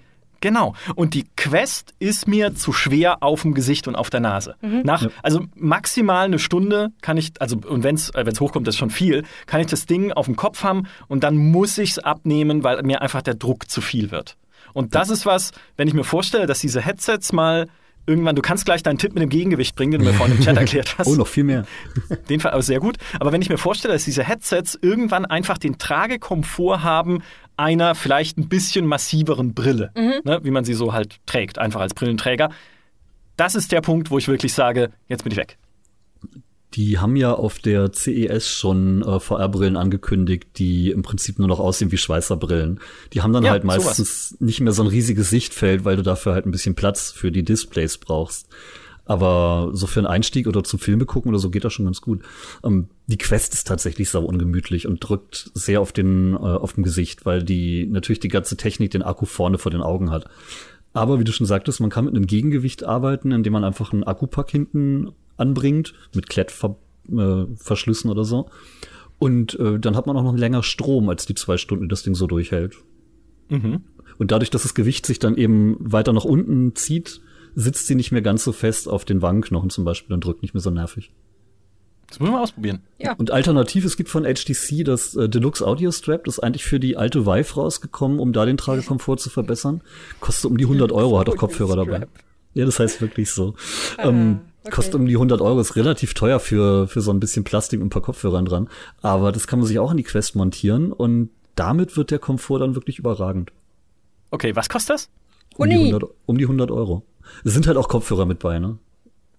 Genau. Und die Quest ist mir zu schwer auf dem Gesicht und auf der Nase. Mhm. Nach, ja. also maximal eine Stunde kann ich, also und wenn es äh, hochkommt, das ist schon viel, kann ich das Ding auf dem Kopf haben und dann muss ich es abnehmen, weil mir einfach der Druck zu viel wird. Und das ist was, wenn ich mir vorstelle, dass diese Headsets mal irgendwann, du kannst gleich deinen Tipp mit dem Gegengewicht bringen, den du mir vorhin im Chat erklärt hast. Oh, noch viel mehr. Den Fall auch sehr gut. Aber wenn ich mir vorstelle, dass diese Headsets irgendwann einfach den Tragekomfort haben einer vielleicht ein bisschen massiveren Brille, mhm. ne, wie man sie so halt trägt, einfach als Brillenträger. Das ist der Punkt, wo ich wirklich sage, jetzt bin ich weg Die haben ja auf der CES schon äh, VR-Brillen angekündigt, die im Prinzip nur noch aussehen wie Schweißerbrillen. Die haben dann ja, halt meistens sowas. nicht mehr so ein riesiges Sichtfeld, weil du dafür halt ein bisschen Platz für die Displays brauchst. Aber so für einen Einstieg oder zum Filme gucken oder so geht das schon ganz gut. Ähm, die Quest ist tatsächlich sau ungemütlich und drückt sehr auf den äh, auf dem Gesicht, weil die natürlich die ganze Technik den Akku vorne vor den Augen hat. Aber wie du schon sagtest, man kann mit einem Gegengewicht arbeiten, indem man einfach einen Akkupack hinten anbringt mit Klettverschlüssen äh, oder so. Und äh, dann hat man auch noch länger Strom als die zwei Stunden, die das Ding so durchhält. Mhm. Und dadurch, dass das Gewicht sich dann eben weiter nach unten zieht, sitzt sie nicht mehr ganz so fest auf den Wangenknochen zum Beispiel und drückt nicht mehr so nervig. Das müssen wir ausprobieren. Ja. Und alternativ, es gibt von HTC das äh, Deluxe Audio Strap, das ist eigentlich für die alte Vive rausgekommen, um da den Tragekomfort zu verbessern. Kostet um die 100 Euro, hat auch Kopfhörer dabei. Ja, das heißt wirklich so. Ah, ähm, okay. Kostet um die 100 Euro, ist relativ teuer für, für so ein bisschen Plastik und ein paar Kopfhörern dran. Aber das kann man sich auch an die Quest montieren und damit wird der Komfort dann wirklich überragend. Okay, was kostet das? Um die 100, um die 100 Euro. Es sind halt auch Kopfhörer mit bei, ne?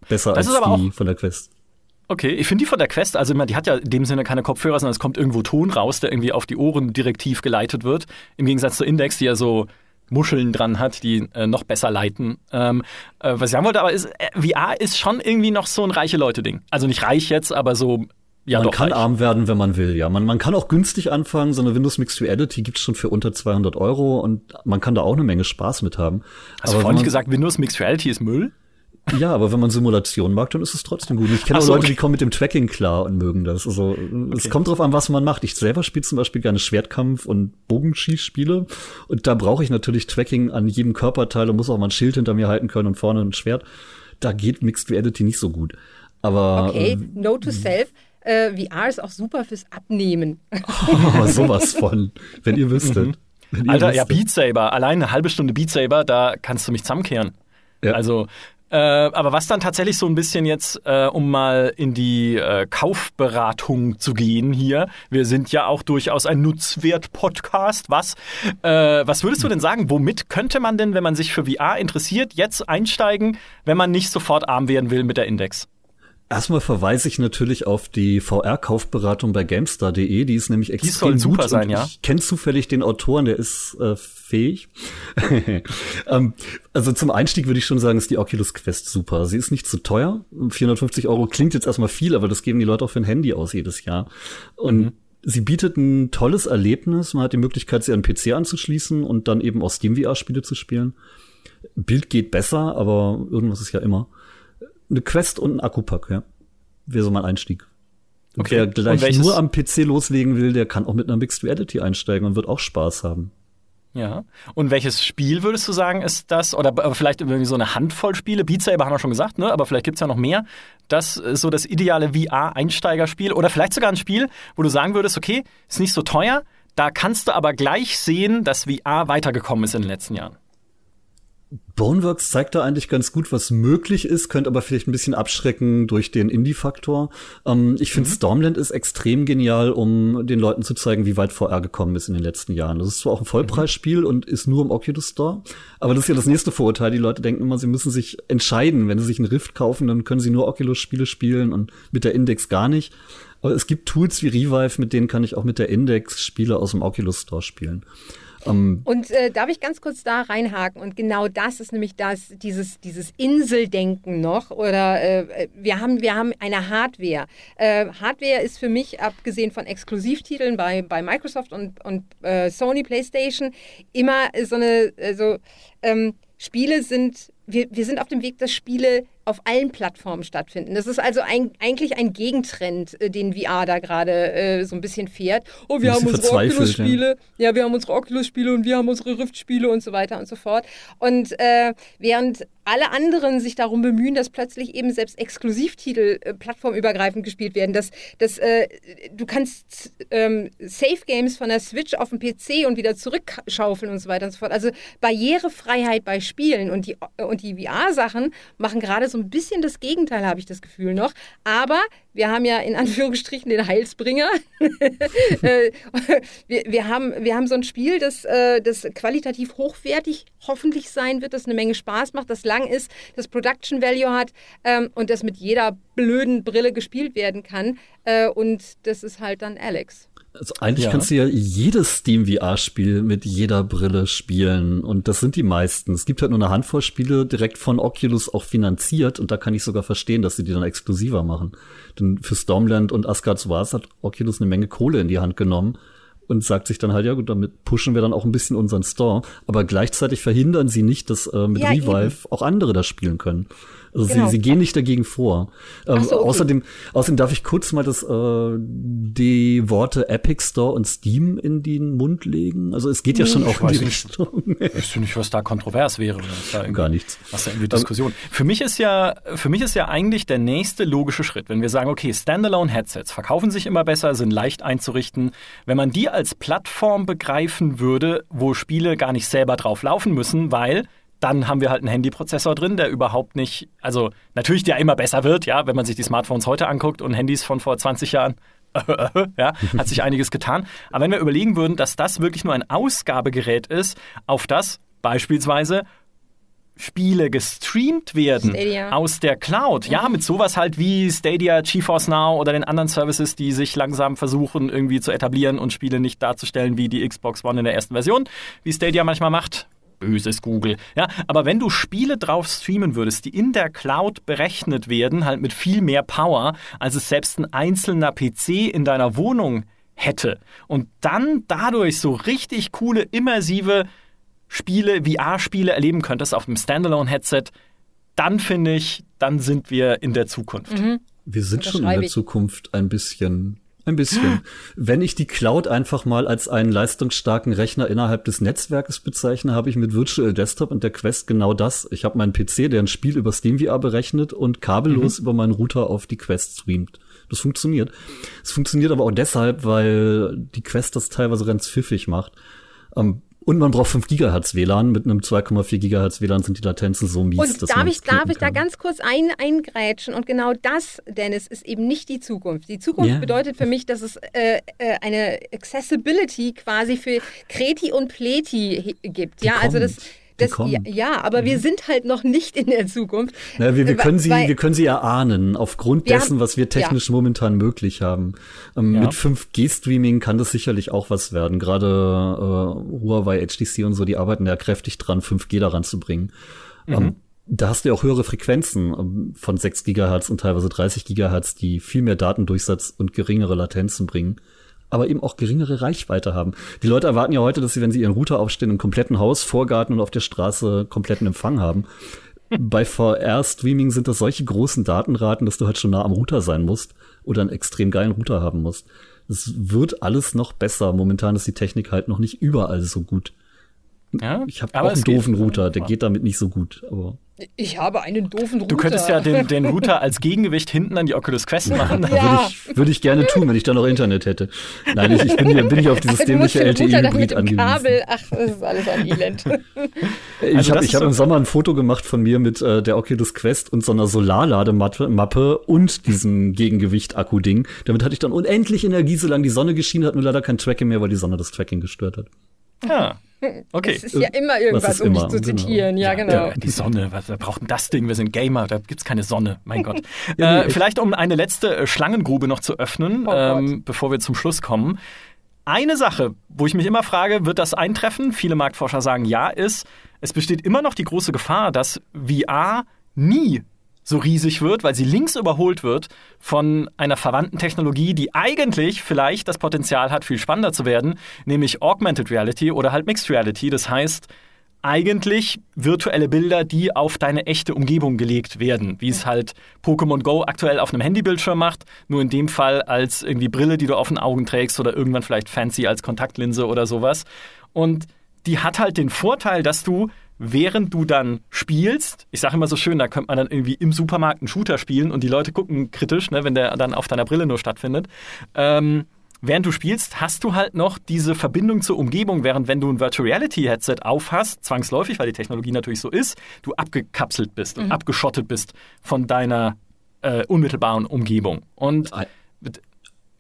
Besser das als die von der Quest. Okay, ich finde die von der Quest, also die hat ja in dem Sinne keine Kopfhörer, sondern es kommt irgendwo Ton raus, der irgendwie auf die Ohren direktiv geleitet wird. Im Gegensatz zur Index, die ja so Muscheln dran hat, die äh, noch besser leiten. Ähm, äh, was ich sagen wollte, aber ist, äh, VR ist schon irgendwie noch so ein reiche Leute-Ding. Also nicht reich jetzt, aber so ja, man kann reich. arm werden, wenn man will, ja. Man, man kann auch günstig anfangen. So eine Windows Mixed Reality gibt's schon für unter 200 Euro und man kann da auch eine Menge Spaß mit haben. Hast aber du vorhin nicht gesagt, Windows Mixed Reality ist Müll? Ja, aber wenn man Simulation mag, dann ist es trotzdem gut. Ich kenne auch so, Leute, okay. die kommen mit dem Tracking klar und mögen das. Also okay. es kommt drauf an, was man macht. Ich selber spiele zum Beispiel gerne Schwertkampf und Bogenschießspiele und da brauche ich natürlich Tracking an jedem Körperteil und muss auch mal ein Schild hinter mir halten können und vorne ein Schwert. Da geht Mixed Reality nicht so gut. Aber okay, äh, Note to Self. Äh, VR ist auch super fürs Abnehmen. Oh, sowas von, wenn ihr wüsstet. Wenn ihr Alter, wüsstet. ja, Beat Saber, allein eine halbe Stunde Beat Saber, da kannst du mich zusammenkehren. Ja. Also äh, aber was dann tatsächlich so ein bisschen jetzt, äh, um mal in die äh, Kaufberatung zu gehen hier, wir sind ja auch durchaus ein Nutzwert-Podcast, was? Äh, was würdest du denn sagen, womit könnte man denn, wenn man sich für VR interessiert, jetzt einsteigen, wenn man nicht sofort arm werden will mit der Index? Erstmal verweise ich natürlich auf die VR-Kaufberatung bei GameStar.de, die ist nämlich extrem die soll super gut sein, ja. Ich kenne zufällig den Autoren, der ist äh, fähig. ähm, also zum Einstieg würde ich schon sagen, ist die Oculus Quest super. Sie ist nicht zu teuer. 450 Euro klingt jetzt erstmal viel, aber das geben die Leute auch für ein Handy aus jedes Jahr. Und mhm. sie bietet ein tolles Erlebnis. Man hat die Möglichkeit, sie an PC anzuschließen und dann eben aus Steam VR-Spiele zu spielen. Bild geht besser, aber irgendwas ist ja immer eine Quest und ein Akkupack, ja. Wäre so mein Einstieg. Okay. Wer gleich nur am PC loslegen will, der kann auch mit einer Mixed Reality einsteigen und wird auch Spaß haben. Ja. Und welches Spiel würdest du sagen, ist das? Oder vielleicht irgendwie so eine Handvoll Spiele? Beat Saber haben wir schon gesagt, ne? Aber vielleicht gibt's ja noch mehr. Das ist so das ideale VR-Einsteigerspiel. Oder vielleicht sogar ein Spiel, wo du sagen würdest, okay, ist nicht so teuer, da kannst du aber gleich sehen, dass VR weitergekommen ist in den letzten Jahren. Boneworks zeigt da eigentlich ganz gut, was möglich ist, könnte aber vielleicht ein bisschen abschrecken durch den Indie-Faktor. Ähm, ich finde, mhm. Stormland ist extrem genial, um den Leuten zu zeigen, wie weit VR gekommen ist in den letzten Jahren. Das ist zwar auch ein Vollpreisspiel mhm. und ist nur im Oculus Store, aber das ist ja das nächste Vorurteil. Die Leute denken immer, sie müssen sich entscheiden. Wenn sie sich einen Rift kaufen, dann können sie nur Oculus-Spiele spielen und mit der Index gar nicht. Aber es gibt Tools wie Revive, mit denen kann ich auch mit der Index Spiele aus dem Oculus Store spielen. Um, und äh, darf ich ganz kurz da reinhaken? Und genau das ist nämlich das, dieses, dieses Inseldenken noch. Oder äh, wir, haben, wir haben eine Hardware. Äh, Hardware ist für mich, abgesehen von Exklusivtiteln bei, bei Microsoft und, und äh, Sony PlayStation, immer so eine, also ähm, Spiele sind, wir, wir sind auf dem Weg, dass Spiele auf allen Plattformen stattfinden. Das ist also ein, eigentlich ein Gegentrend, äh, den VR da gerade äh, so ein bisschen fährt. Oh, wir haben unsere Oculus-Spiele, ja. ja. wir haben unsere Oculus-Spiele und wir haben unsere Rift-Spiele und so weiter und so fort. Und äh, während alle anderen sich darum bemühen, dass plötzlich eben selbst Exklusivtitel äh, plattformübergreifend gespielt werden, dass, dass äh, du kannst ähm, Safe Games von der Switch auf den PC und wieder zurückschaufeln und so weiter und so fort. Also Barrierefreiheit bei Spielen und die, und die VR-Sachen machen gerade so ein bisschen das Gegenteil, habe ich das Gefühl noch. Aber wir haben ja in Anführungsstrichen den Heilsbringer. Äh, wir, wir, haben, wir haben so ein Spiel, das, äh, das qualitativ hochwertig hoffentlich sein wird, das eine Menge Spaß macht, das lang ist, das Production Value hat ähm, und das mit jeder blöden Brille gespielt werden kann. Äh, und das ist halt dann Alex. Also eigentlich ja. kannst du ja jedes Steam VR-Spiel mit jeder Brille spielen und das sind die meisten. Es gibt halt nur eine Handvoll Spiele direkt von Oculus auch finanziert und da kann ich sogar verstehen, dass sie die dann exklusiver machen. Denn für Stormland und Asgard's Wars hat Oculus eine Menge Kohle in die Hand genommen und sagt sich dann halt, ja gut, damit pushen wir dann auch ein bisschen unseren Store. Aber gleichzeitig verhindern sie nicht, dass äh, mit ja, Revive eben. auch andere das spielen können. Also genau. sie, sie gehen nicht dagegen vor. Ähm, so, okay. außerdem, außerdem darf ich kurz mal das, äh, die Worte Epic Store und Steam in den Mund legen. Also es geht ja schon auch in die Richtung. Ich weiß nicht, was da kontrovers wäre. Da Gar nichts. Was da irgendwie Diskussion. für mich ist ja, für mich ist ja eigentlich der nächste logische Schritt, wenn wir sagen, okay, Standalone Headsets verkaufen sich immer besser, sind leicht einzurichten. Wenn man die als Plattform begreifen würde, wo Spiele gar nicht selber drauf laufen müssen, weil dann haben wir halt einen Handyprozessor drin, der überhaupt nicht, also natürlich der immer besser wird, ja, wenn man sich die Smartphones heute anguckt und Handys von vor 20 Jahren, ja, hat sich einiges getan. Aber wenn wir überlegen würden, dass das wirklich nur ein Ausgabegerät ist, auf das beispielsweise Spiele gestreamt werden Stadia. aus der Cloud. Ja, mit sowas halt wie Stadia, GeForce Now oder den anderen Services, die sich langsam versuchen irgendwie zu etablieren und Spiele nicht darzustellen wie die Xbox One in der ersten Version, wie Stadia manchmal macht böses Google. Ja, aber wenn du Spiele drauf streamen würdest, die in der Cloud berechnet werden, halt mit viel mehr Power, als es selbst ein einzelner PC in deiner Wohnung hätte und dann dadurch so richtig coole immersive Spiele, VR-Spiele erleben könntest auf einem Standalone-Headset, dann finde ich, dann sind wir in der Zukunft. Mhm. Wir sind schon in der Zukunft ein bisschen. Ein bisschen. Wenn ich die Cloud einfach mal als einen leistungsstarken Rechner innerhalb des Netzwerkes bezeichne, habe ich mit Virtual Desktop und der Quest genau das. Ich habe meinen PC, der ein Spiel über SteamVR berechnet und kabellos mhm. über meinen Router auf die Quest streamt. Das funktioniert. Es funktioniert aber auch deshalb, weil die Quest das teilweise ganz pfiffig macht. Ähm, und man braucht 5 Gigahertz WLAN. Mit einem 2,4 Gigahertz WLAN sind die Latenzen so mies. Und darf ich, darf ich da ganz kurz ein, eingrätschen? Und genau das, Dennis, ist eben nicht die Zukunft. Die Zukunft yeah. bedeutet für mich, dass es äh, äh, eine Accessibility quasi für Kreti und Pleti gibt. Die ja, also das das, ja, ja, aber mhm. wir sind halt noch nicht in der Zukunft. Na, wir, wir, können sie, wir können sie erahnen, aufgrund dessen, haben, was wir technisch ja. momentan möglich haben. Ähm, ja. Mit 5G-Streaming kann das sicherlich auch was werden. Gerade äh, Huawei, HTC und so, die arbeiten ja kräftig dran, 5G daran zu bringen. Mhm. Ähm, da hast du ja auch höhere Frequenzen ähm, von 6 Gigahertz und teilweise 30 Gigahertz, die viel mehr Datendurchsatz und geringere Latenzen bringen aber eben auch geringere Reichweite haben. Die Leute erwarten ja heute, dass sie, wenn sie ihren Router aufstehen, im kompletten Haus, Vorgarten und auf der Straße kompletten Empfang haben. Bei VR-Streaming sind das solche großen Datenraten, dass du halt schon nah am Router sein musst oder einen extrem geilen Router haben musst. Es wird alles noch besser. Momentan ist die Technik halt noch nicht überall so gut. Ja, ich habe auch einen doofen Router, der geht damit nicht so gut. Aber ich habe einen doofen Router. Du könntest ja den, den Router als Gegengewicht hinten an die Oculus Quest machen. ja. Würde ich, würd ich gerne tun, wenn ich da noch Internet hätte. Nein, ich, ich bin, hier, bin hier auf dieses dämliche LTE-Hybrid angewiesen. Kabel, ach, das ist alles ein Elend. ich also habe hab im Sommer ein Foto gemacht von mir mit äh, der Oculus Quest und so einer Solarlademappe und diesem Gegengewicht-Akku-Ding. Damit hatte ich dann unendlich Energie, solange die Sonne geschienen hat, nur leider kein Tracking mehr, weil die Sonne das Tracking gestört hat. Ja. Okay. Das ist ja immer irgendwas, um mich zu genau. zitieren. Genau. Ja, genau. Ja, die Sonne, was, wer braucht denn das Ding? Wir sind Gamer, da gibt's keine Sonne. Mein Gott. ja, äh, vielleicht um eine letzte äh, Schlangengrube noch zu öffnen, oh ähm, bevor wir zum Schluss kommen. Eine Sache, wo ich mich immer frage, wird das eintreffen? Viele Marktforscher sagen ja, ist, es besteht immer noch die große Gefahr, dass VR nie so riesig wird, weil sie links überholt wird von einer verwandten Technologie, die eigentlich vielleicht das Potenzial hat, viel spannender zu werden, nämlich Augmented Reality oder halt Mixed Reality. Das heißt, eigentlich virtuelle Bilder, die auf deine echte Umgebung gelegt werden, wie es halt Pokémon Go aktuell auf einem Handybildschirm macht, nur in dem Fall als irgendwie Brille, die du auf den Augen trägst oder irgendwann vielleicht fancy als Kontaktlinse oder sowas. Und die hat halt den Vorteil, dass du während du dann spielst, ich sage immer so schön, da könnte man dann irgendwie im Supermarkt einen Shooter spielen und die Leute gucken kritisch, ne, wenn der dann auf deiner Brille nur stattfindet. Ähm, während du spielst, hast du halt noch diese Verbindung zur Umgebung, während wenn du ein Virtual Reality Headset aufhast, zwangsläufig, weil die Technologie natürlich so ist, du abgekapselt bist mhm. und abgeschottet bist von deiner äh, unmittelbaren Umgebung. Und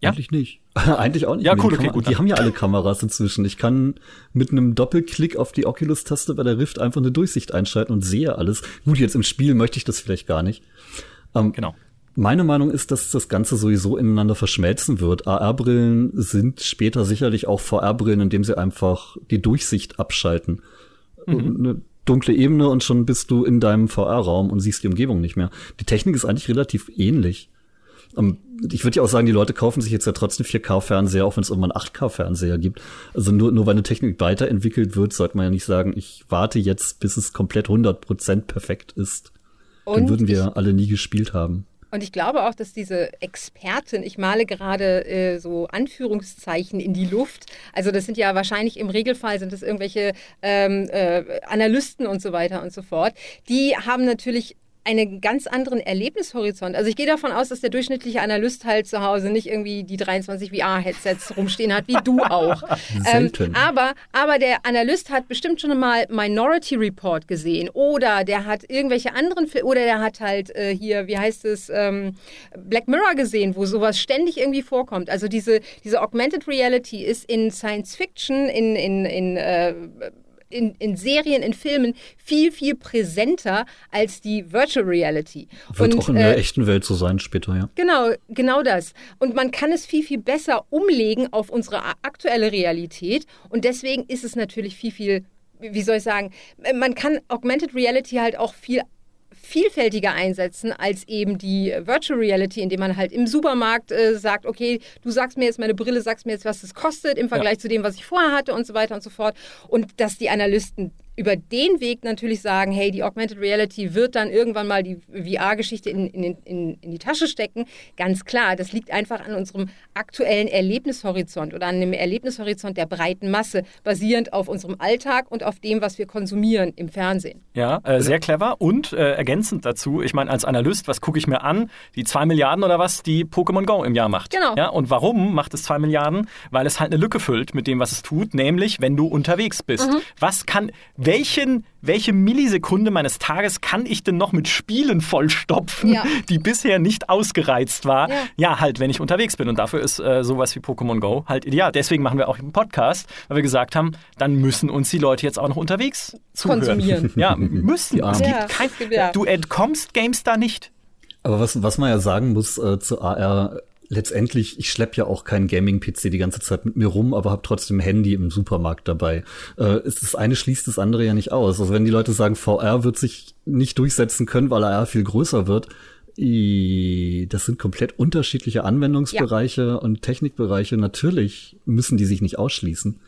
ja? Eigentlich nicht. Eigentlich auch nicht. Ja, cool, okay, gut. Die haben ja alle Kameras inzwischen. Ich kann mit einem Doppelklick auf die Oculus-Taste bei der Rift einfach eine Durchsicht einschalten und sehe alles. Gut, jetzt im Spiel möchte ich das vielleicht gar nicht. Ähm, genau. Meine Meinung ist, dass das Ganze sowieso ineinander verschmelzen wird. AR-Brillen sind später sicherlich auch VR-Brillen, indem sie einfach die Durchsicht abschalten. Mhm. Eine dunkle Ebene und schon bist du in deinem VR-Raum und siehst die Umgebung nicht mehr. Die Technik ist eigentlich relativ ähnlich. Um, ähm, ich würde ja auch sagen, die Leute kaufen sich jetzt ja trotzdem 4K-Fernseher, auch wenn es irgendwann 8K-Fernseher gibt. Also nur, nur weil eine Technik weiterentwickelt wird, sollte man ja nicht sagen, ich warte jetzt, bis es komplett 100% perfekt ist. Und Dann würden wir alle nie gespielt haben. Und ich glaube auch, dass diese Expertin, ich male gerade äh, so Anführungszeichen in die Luft, also das sind ja wahrscheinlich im Regelfall sind das irgendwelche ähm, äh, Analysten und so weiter und so fort, die haben natürlich einen ganz anderen Erlebnishorizont. Also ich gehe davon aus, dass der durchschnittliche Analyst halt zu Hause nicht irgendwie die 23 VR-Headsets rumstehen hat, wie du auch. ähm, aber, aber der Analyst hat bestimmt schon mal Minority Report gesehen oder der hat irgendwelche anderen Filme oder der hat halt äh, hier, wie heißt es, ähm, Black Mirror gesehen, wo sowas ständig irgendwie vorkommt. Also diese, diese Augmented Reality ist in Science Fiction, in, in, in äh, in, in Serien, in Filmen viel, viel präsenter als die Virtual Reality. Wird und, auch in der äh, echten Welt so sein später, ja. Genau, genau das. Und man kann es viel, viel besser umlegen auf unsere aktuelle Realität. Und deswegen ist es natürlich viel, viel wie soll ich sagen, man kann Augmented Reality halt auch viel vielfältiger einsetzen als eben die Virtual Reality, indem man halt im Supermarkt äh, sagt, okay, du sagst mir jetzt meine Brille, sagst mir jetzt, was es kostet im Vergleich ja. zu dem, was ich vorher hatte und so weiter und so fort. Und dass die Analysten über den Weg natürlich sagen, hey, die Augmented Reality wird dann irgendwann mal die VR-Geschichte in, in, in, in die Tasche stecken. Ganz klar, das liegt einfach an unserem aktuellen Erlebnishorizont oder an dem Erlebnishorizont der breiten Masse, basierend auf unserem Alltag und auf dem, was wir konsumieren im Fernsehen. Ja, äh, sehr clever. Und äh, ergänzend dazu, ich meine, als Analyst, was gucke ich mir an? Die zwei Milliarden oder was, die Pokémon Go im Jahr macht. Genau. Ja, und warum macht es zwei Milliarden? Weil es halt eine Lücke füllt mit dem, was es tut, nämlich wenn du unterwegs bist. Mhm. Was kann, welchen, welche Millisekunde meines Tages kann ich denn noch mit Spielen vollstopfen, ja. die bisher nicht ausgereizt war? Ja. ja. halt, wenn ich unterwegs bin. Und dafür ist äh, sowas wie Pokémon Go halt ideal. Deswegen machen wir auch einen Podcast, weil wir gesagt haben, dann müssen uns die Leute jetzt auch noch unterwegs zuhören. Konsumieren. Ja, müssen. Ja. Es gibt kein, du entkommst Games da nicht. Aber was, was man ja sagen muss äh, zu AR, letztendlich, ich schlepp ja auch keinen Gaming-PC die ganze Zeit mit mir rum, aber habe trotzdem Handy im Supermarkt dabei. Äh, das eine schließt das andere ja nicht aus. Also wenn die Leute sagen, VR wird sich nicht durchsetzen können, weil AR viel größer wird, das sind komplett unterschiedliche Anwendungsbereiche ja. und Technikbereiche. Natürlich müssen die sich nicht ausschließen.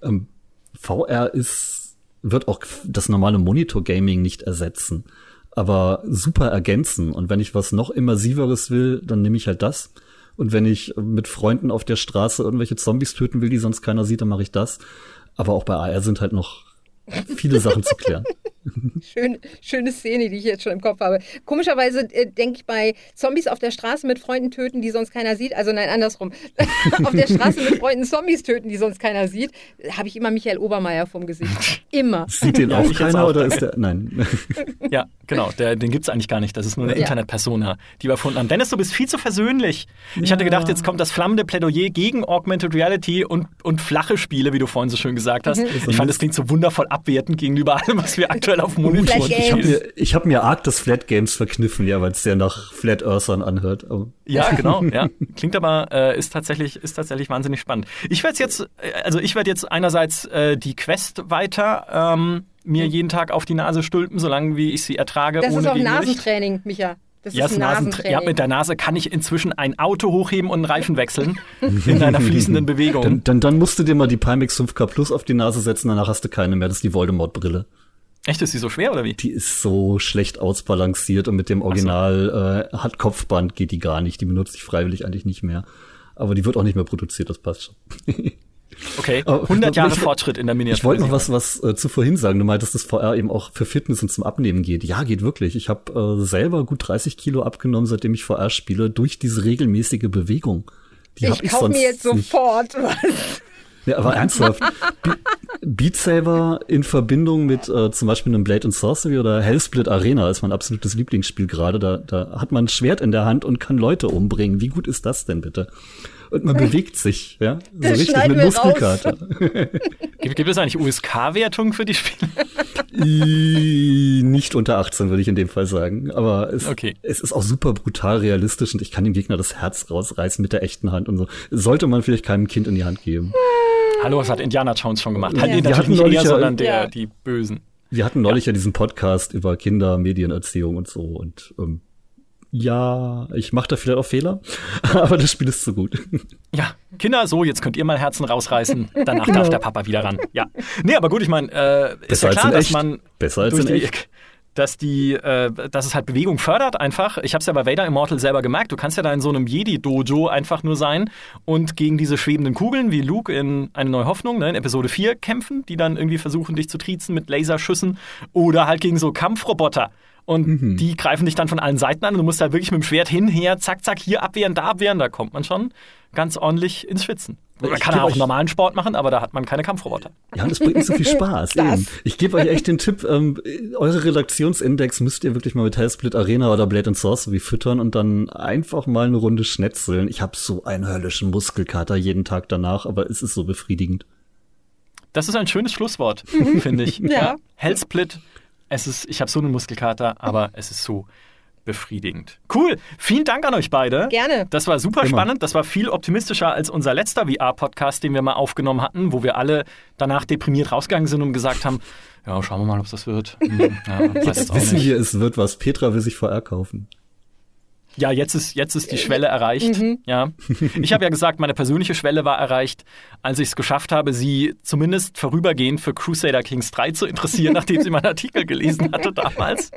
Ähm, VR ist, wird auch das normale Monitor-Gaming nicht ersetzen, aber super ergänzen. Und wenn ich was noch immersiveres will, dann nehme ich halt das. Und wenn ich mit Freunden auf der Straße irgendwelche Zombies töten will, die sonst keiner sieht, dann mache ich das. Aber auch bei AR sind halt noch viele Sachen zu klären. Schön, schöne Szene, die ich jetzt schon im Kopf habe. Komischerweise äh, denke ich bei Zombies auf der Straße mit Freunden töten, die sonst keiner sieht. Also nein, andersrum. auf der Straße mit Freunden Zombies töten, die sonst keiner sieht, habe ich immer Michael Obermeier vom Gesicht. Immer. Sieht den auch keiner auch oder ist der? Nein. ja, genau. Der, den es eigentlich gar nicht. Das ist nur eine ja. Internetpersona, die wir erfunden haben. Dennis, du bist viel zu versöhnlich. Ich ja. hatte gedacht, jetzt kommt das flammende Plädoyer gegen Augmented Reality und, und flache Spiele, wie du vorhin so schön gesagt hast. Mhm. Ich fand, das klingt so wundervoll abwertend gegenüber allem, was wir aktuell auf Monitor Ich habe mir, ich hab mir arg das Flat Games verkniffen, ja, weil es sehr nach Flat Earthern anhört. Aber ja, genau, ja. Klingt aber, äh, ist tatsächlich, ist tatsächlich wahnsinnig spannend. Ich werde jetzt, äh, also ich werde jetzt einerseits äh, die Quest weiter ähm, mir hm. jeden Tag auf die Nase stülpen, solange wie ich sie ertrage. Das ohne ist auch Nasentraining, Micha. Das ja, ist Nasentraining. Ja, mit der Nase kann ich inzwischen ein Auto hochheben und einen Reifen wechseln in einer fließenden Bewegung. Dann, dann, dann musst du dir mal die Pimax 5K Plus auf die Nase setzen, danach hast du keine mehr. Das ist die Voldemort-Brille. Echt, ist die so schwer oder wie? Die ist so schlecht ausbalanciert und mit dem Original so. äh, hat Kopfband geht die gar nicht. Die benutze ich freiwillig eigentlich nicht mehr. Aber die wird auch nicht mehr produziert, das passt schon. Okay, 100 Jahre ich, Fortschritt in der Miniatur. Ich wollte noch was, was äh, zu vorhin sagen. Du meintest, dass VR eben auch für Fitness und zum Abnehmen geht. Ja, geht wirklich. Ich habe äh, selber gut 30 Kilo abgenommen, seitdem ich VR spiele, durch diese regelmäßige Bewegung. Die ich, ich kaufe mir jetzt sofort was. Ja, aber ernsthaft. Beat Saber in Verbindung mit äh, zum Beispiel einem Blade and Sorcery oder Hellsplit Arena ist mein absolutes Lieblingsspiel gerade. Da, da hat man ein Schwert in der Hand und kann Leute umbringen. Wie gut ist das denn bitte? Und man bewegt sich, ja, so Das richtig schneiden mit Muskelkater. Gibt, gibt es eigentlich USK-Wertungen für die Spiele? I- Nicht unter 18, würde ich in dem Fall sagen. Aber es, Okay. es ist auch super brutal realistisch und ich kann dem Gegner das Herz rausreißen mit der echten Hand und so. Sollte man vielleicht keinem Kind in die Hand geben. Hallo, was hat Indiana Jones schon gemacht? Ja. Halt, nee, natürlich nicht er, ja- sondern der, Ja. die Bösen. Wir hatten neulich ja, diesen Podcast über Kinder, Medienerziehung und so und ähm, ja, ich mache da vielleicht auch Fehler, aber das Spiel ist zu gut. Ja, Kinder, so, jetzt könnt ihr mal Herzen rausreißen. Danach Genau. darf der Papa wieder ran. Ja. Nee, aber gut, ich meine, äh, ist Besser ja als klar, dass echt. man Besser als in die, echt. Dass die, äh, dass es halt Bewegung fördert einfach. Ich habe es ja bei Vader Immortal selber gemerkt. Du kannst ja da in so einem Jedi-Dojo einfach nur sein und gegen diese schwebenden Kugeln wie Luke in Eine neue Hoffnung, ne, in Episode 4 kämpfen, die dann irgendwie versuchen, dich zu triezen mit Laserschüssen oder halt gegen so Kampfroboter. Und Mhm. die greifen dich dann von allen Seiten an und du musst halt wirklich mit dem Schwert hinher, zack, zack, hier abwehren, da abwehren. Da kommt man schon ganz ordentlich ins Schwitzen. Man Ich kann auch euch- normalen Sport machen, aber da hat man keine Kampfroboter. Ja, und es bringt nicht so viel Spaß. Das. Eben. Ich gebe euch echt den Tipp, ähm, eure Redaktionsindex müsst ihr wirklich mal mit Hellsplit Arena oder Blade and Sorcery füttern und dann einfach mal eine Runde schnetzeln. Ich habe so einen höllischen Muskelkater jeden Tag danach, aber es ist so befriedigend. Das ist ein schönes Schlusswort, finde ich. Ja. Hellsplit, es ist, ich habe so einen Muskelkater, aber es ist so befriedigend. Cool. Vielen Dank an euch beide. Gerne. Das war super Immer. spannend. Das war viel optimistischer als unser letzter VR-Podcast, den wir mal aufgenommen hatten, wo wir alle danach deprimiert rausgegangen sind und gesagt haben, ja, schauen wir mal, ob das wird. Hm, ja, auch wissen nicht. wir, es wird was. Petra will sich VR kaufen. Ja, jetzt ist, jetzt ist die Schwelle erreicht. Mhm. Ja. Ich habe ja gesagt, meine persönliche Schwelle war erreicht, als ich es geschafft habe, sie zumindest vorübergehend für Crusader Kings 3 zu interessieren, nachdem sie meinen Artikel gelesen hatte damals.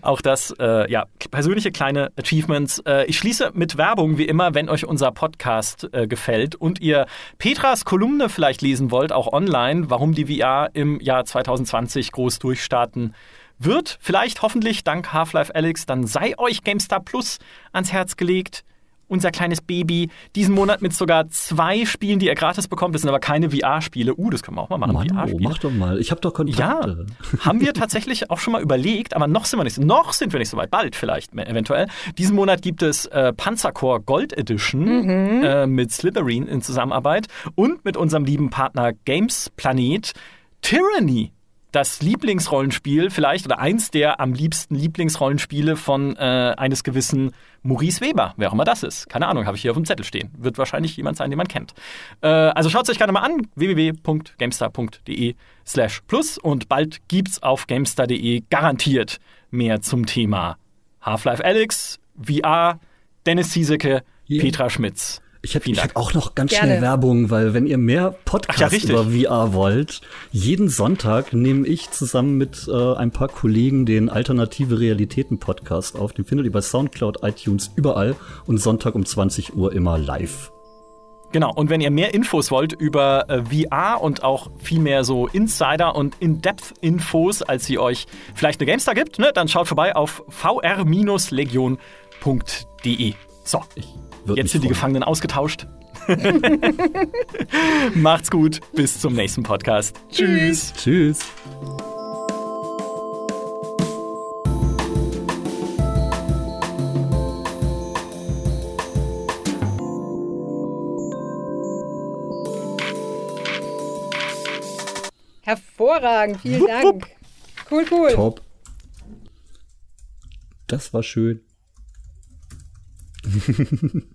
Auch das, äh, ja, persönliche kleine Achievements. Äh, ich schließe mit Werbung, wie immer, wenn euch unser Podcast äh, gefällt und ihr Petras Kolumne vielleicht lesen wollt, auch online, warum die VR im Jahr 2020 groß durchstarten wird. Vielleicht, hoffentlich, dank Half-Life Alyx, dann sei euch GameStar Plus ans Herz gelegt. Unser kleines Baby. Diesen Monat mit sogar zwei Spielen, die ihr gratis bekommt. Das sind aber keine VR-Spiele. Uh, das können wir auch mal machen. Mann, oh, mach doch mal. Ich habe doch Ja, Kontakte. haben wir tatsächlich auch schon mal überlegt, aber noch sind wir nicht, noch sind wir nicht so weit, bald vielleicht eventuell. Diesen Monat gibt es äh, Panzercore Gold Edition äh, mit Slytherin in Zusammenarbeit und mit unserem lieben Partner Games Planet Tyranny. Das Lieblingsrollenspiel, vielleicht, oder eins der am liebsten Lieblingsrollenspiele von äh, eines gewissen Maurice Weber, wer auch immer das ist. Keine Ahnung, habe ich hier auf dem Zettel stehen. Wird wahrscheinlich jemand sein, den man kennt. Äh, also schaut es euch gerne mal an, www.gamestar.de slash plus und bald gibt's auf gamestar.de garantiert mehr zum Thema Half-Life Alyx, VR, Dennis Ziesecke, Yeah. Petra Schmitz. Ich habe ich hab auch noch ganz Gerne. schnell Werbung, weil wenn ihr mehr Podcasts ja, über VR wollt, jeden Sonntag nehme ich zusammen mit äh, ein paar Kollegen den Alternative Realitäten Podcast auf. Den findet ihr bei Soundcloud, iTunes, überall und Sonntag um 20 Uhr immer live. Genau, und wenn ihr mehr Infos wollt über äh, VR und auch viel mehr so Insider- und In-Depth-Infos, als sie euch vielleicht eine GameStar gibt, ne, dann schaut vorbei auf vr-legion.de. So, Würd jetzt sind die. Gefangenen ausgetauscht. Macht's gut, bis zum nächsten Podcast. Tschüss. Tschüss. Hervorragend, vielen Wupp, Dank. wupp. Cool, cool. Top. Das war schön.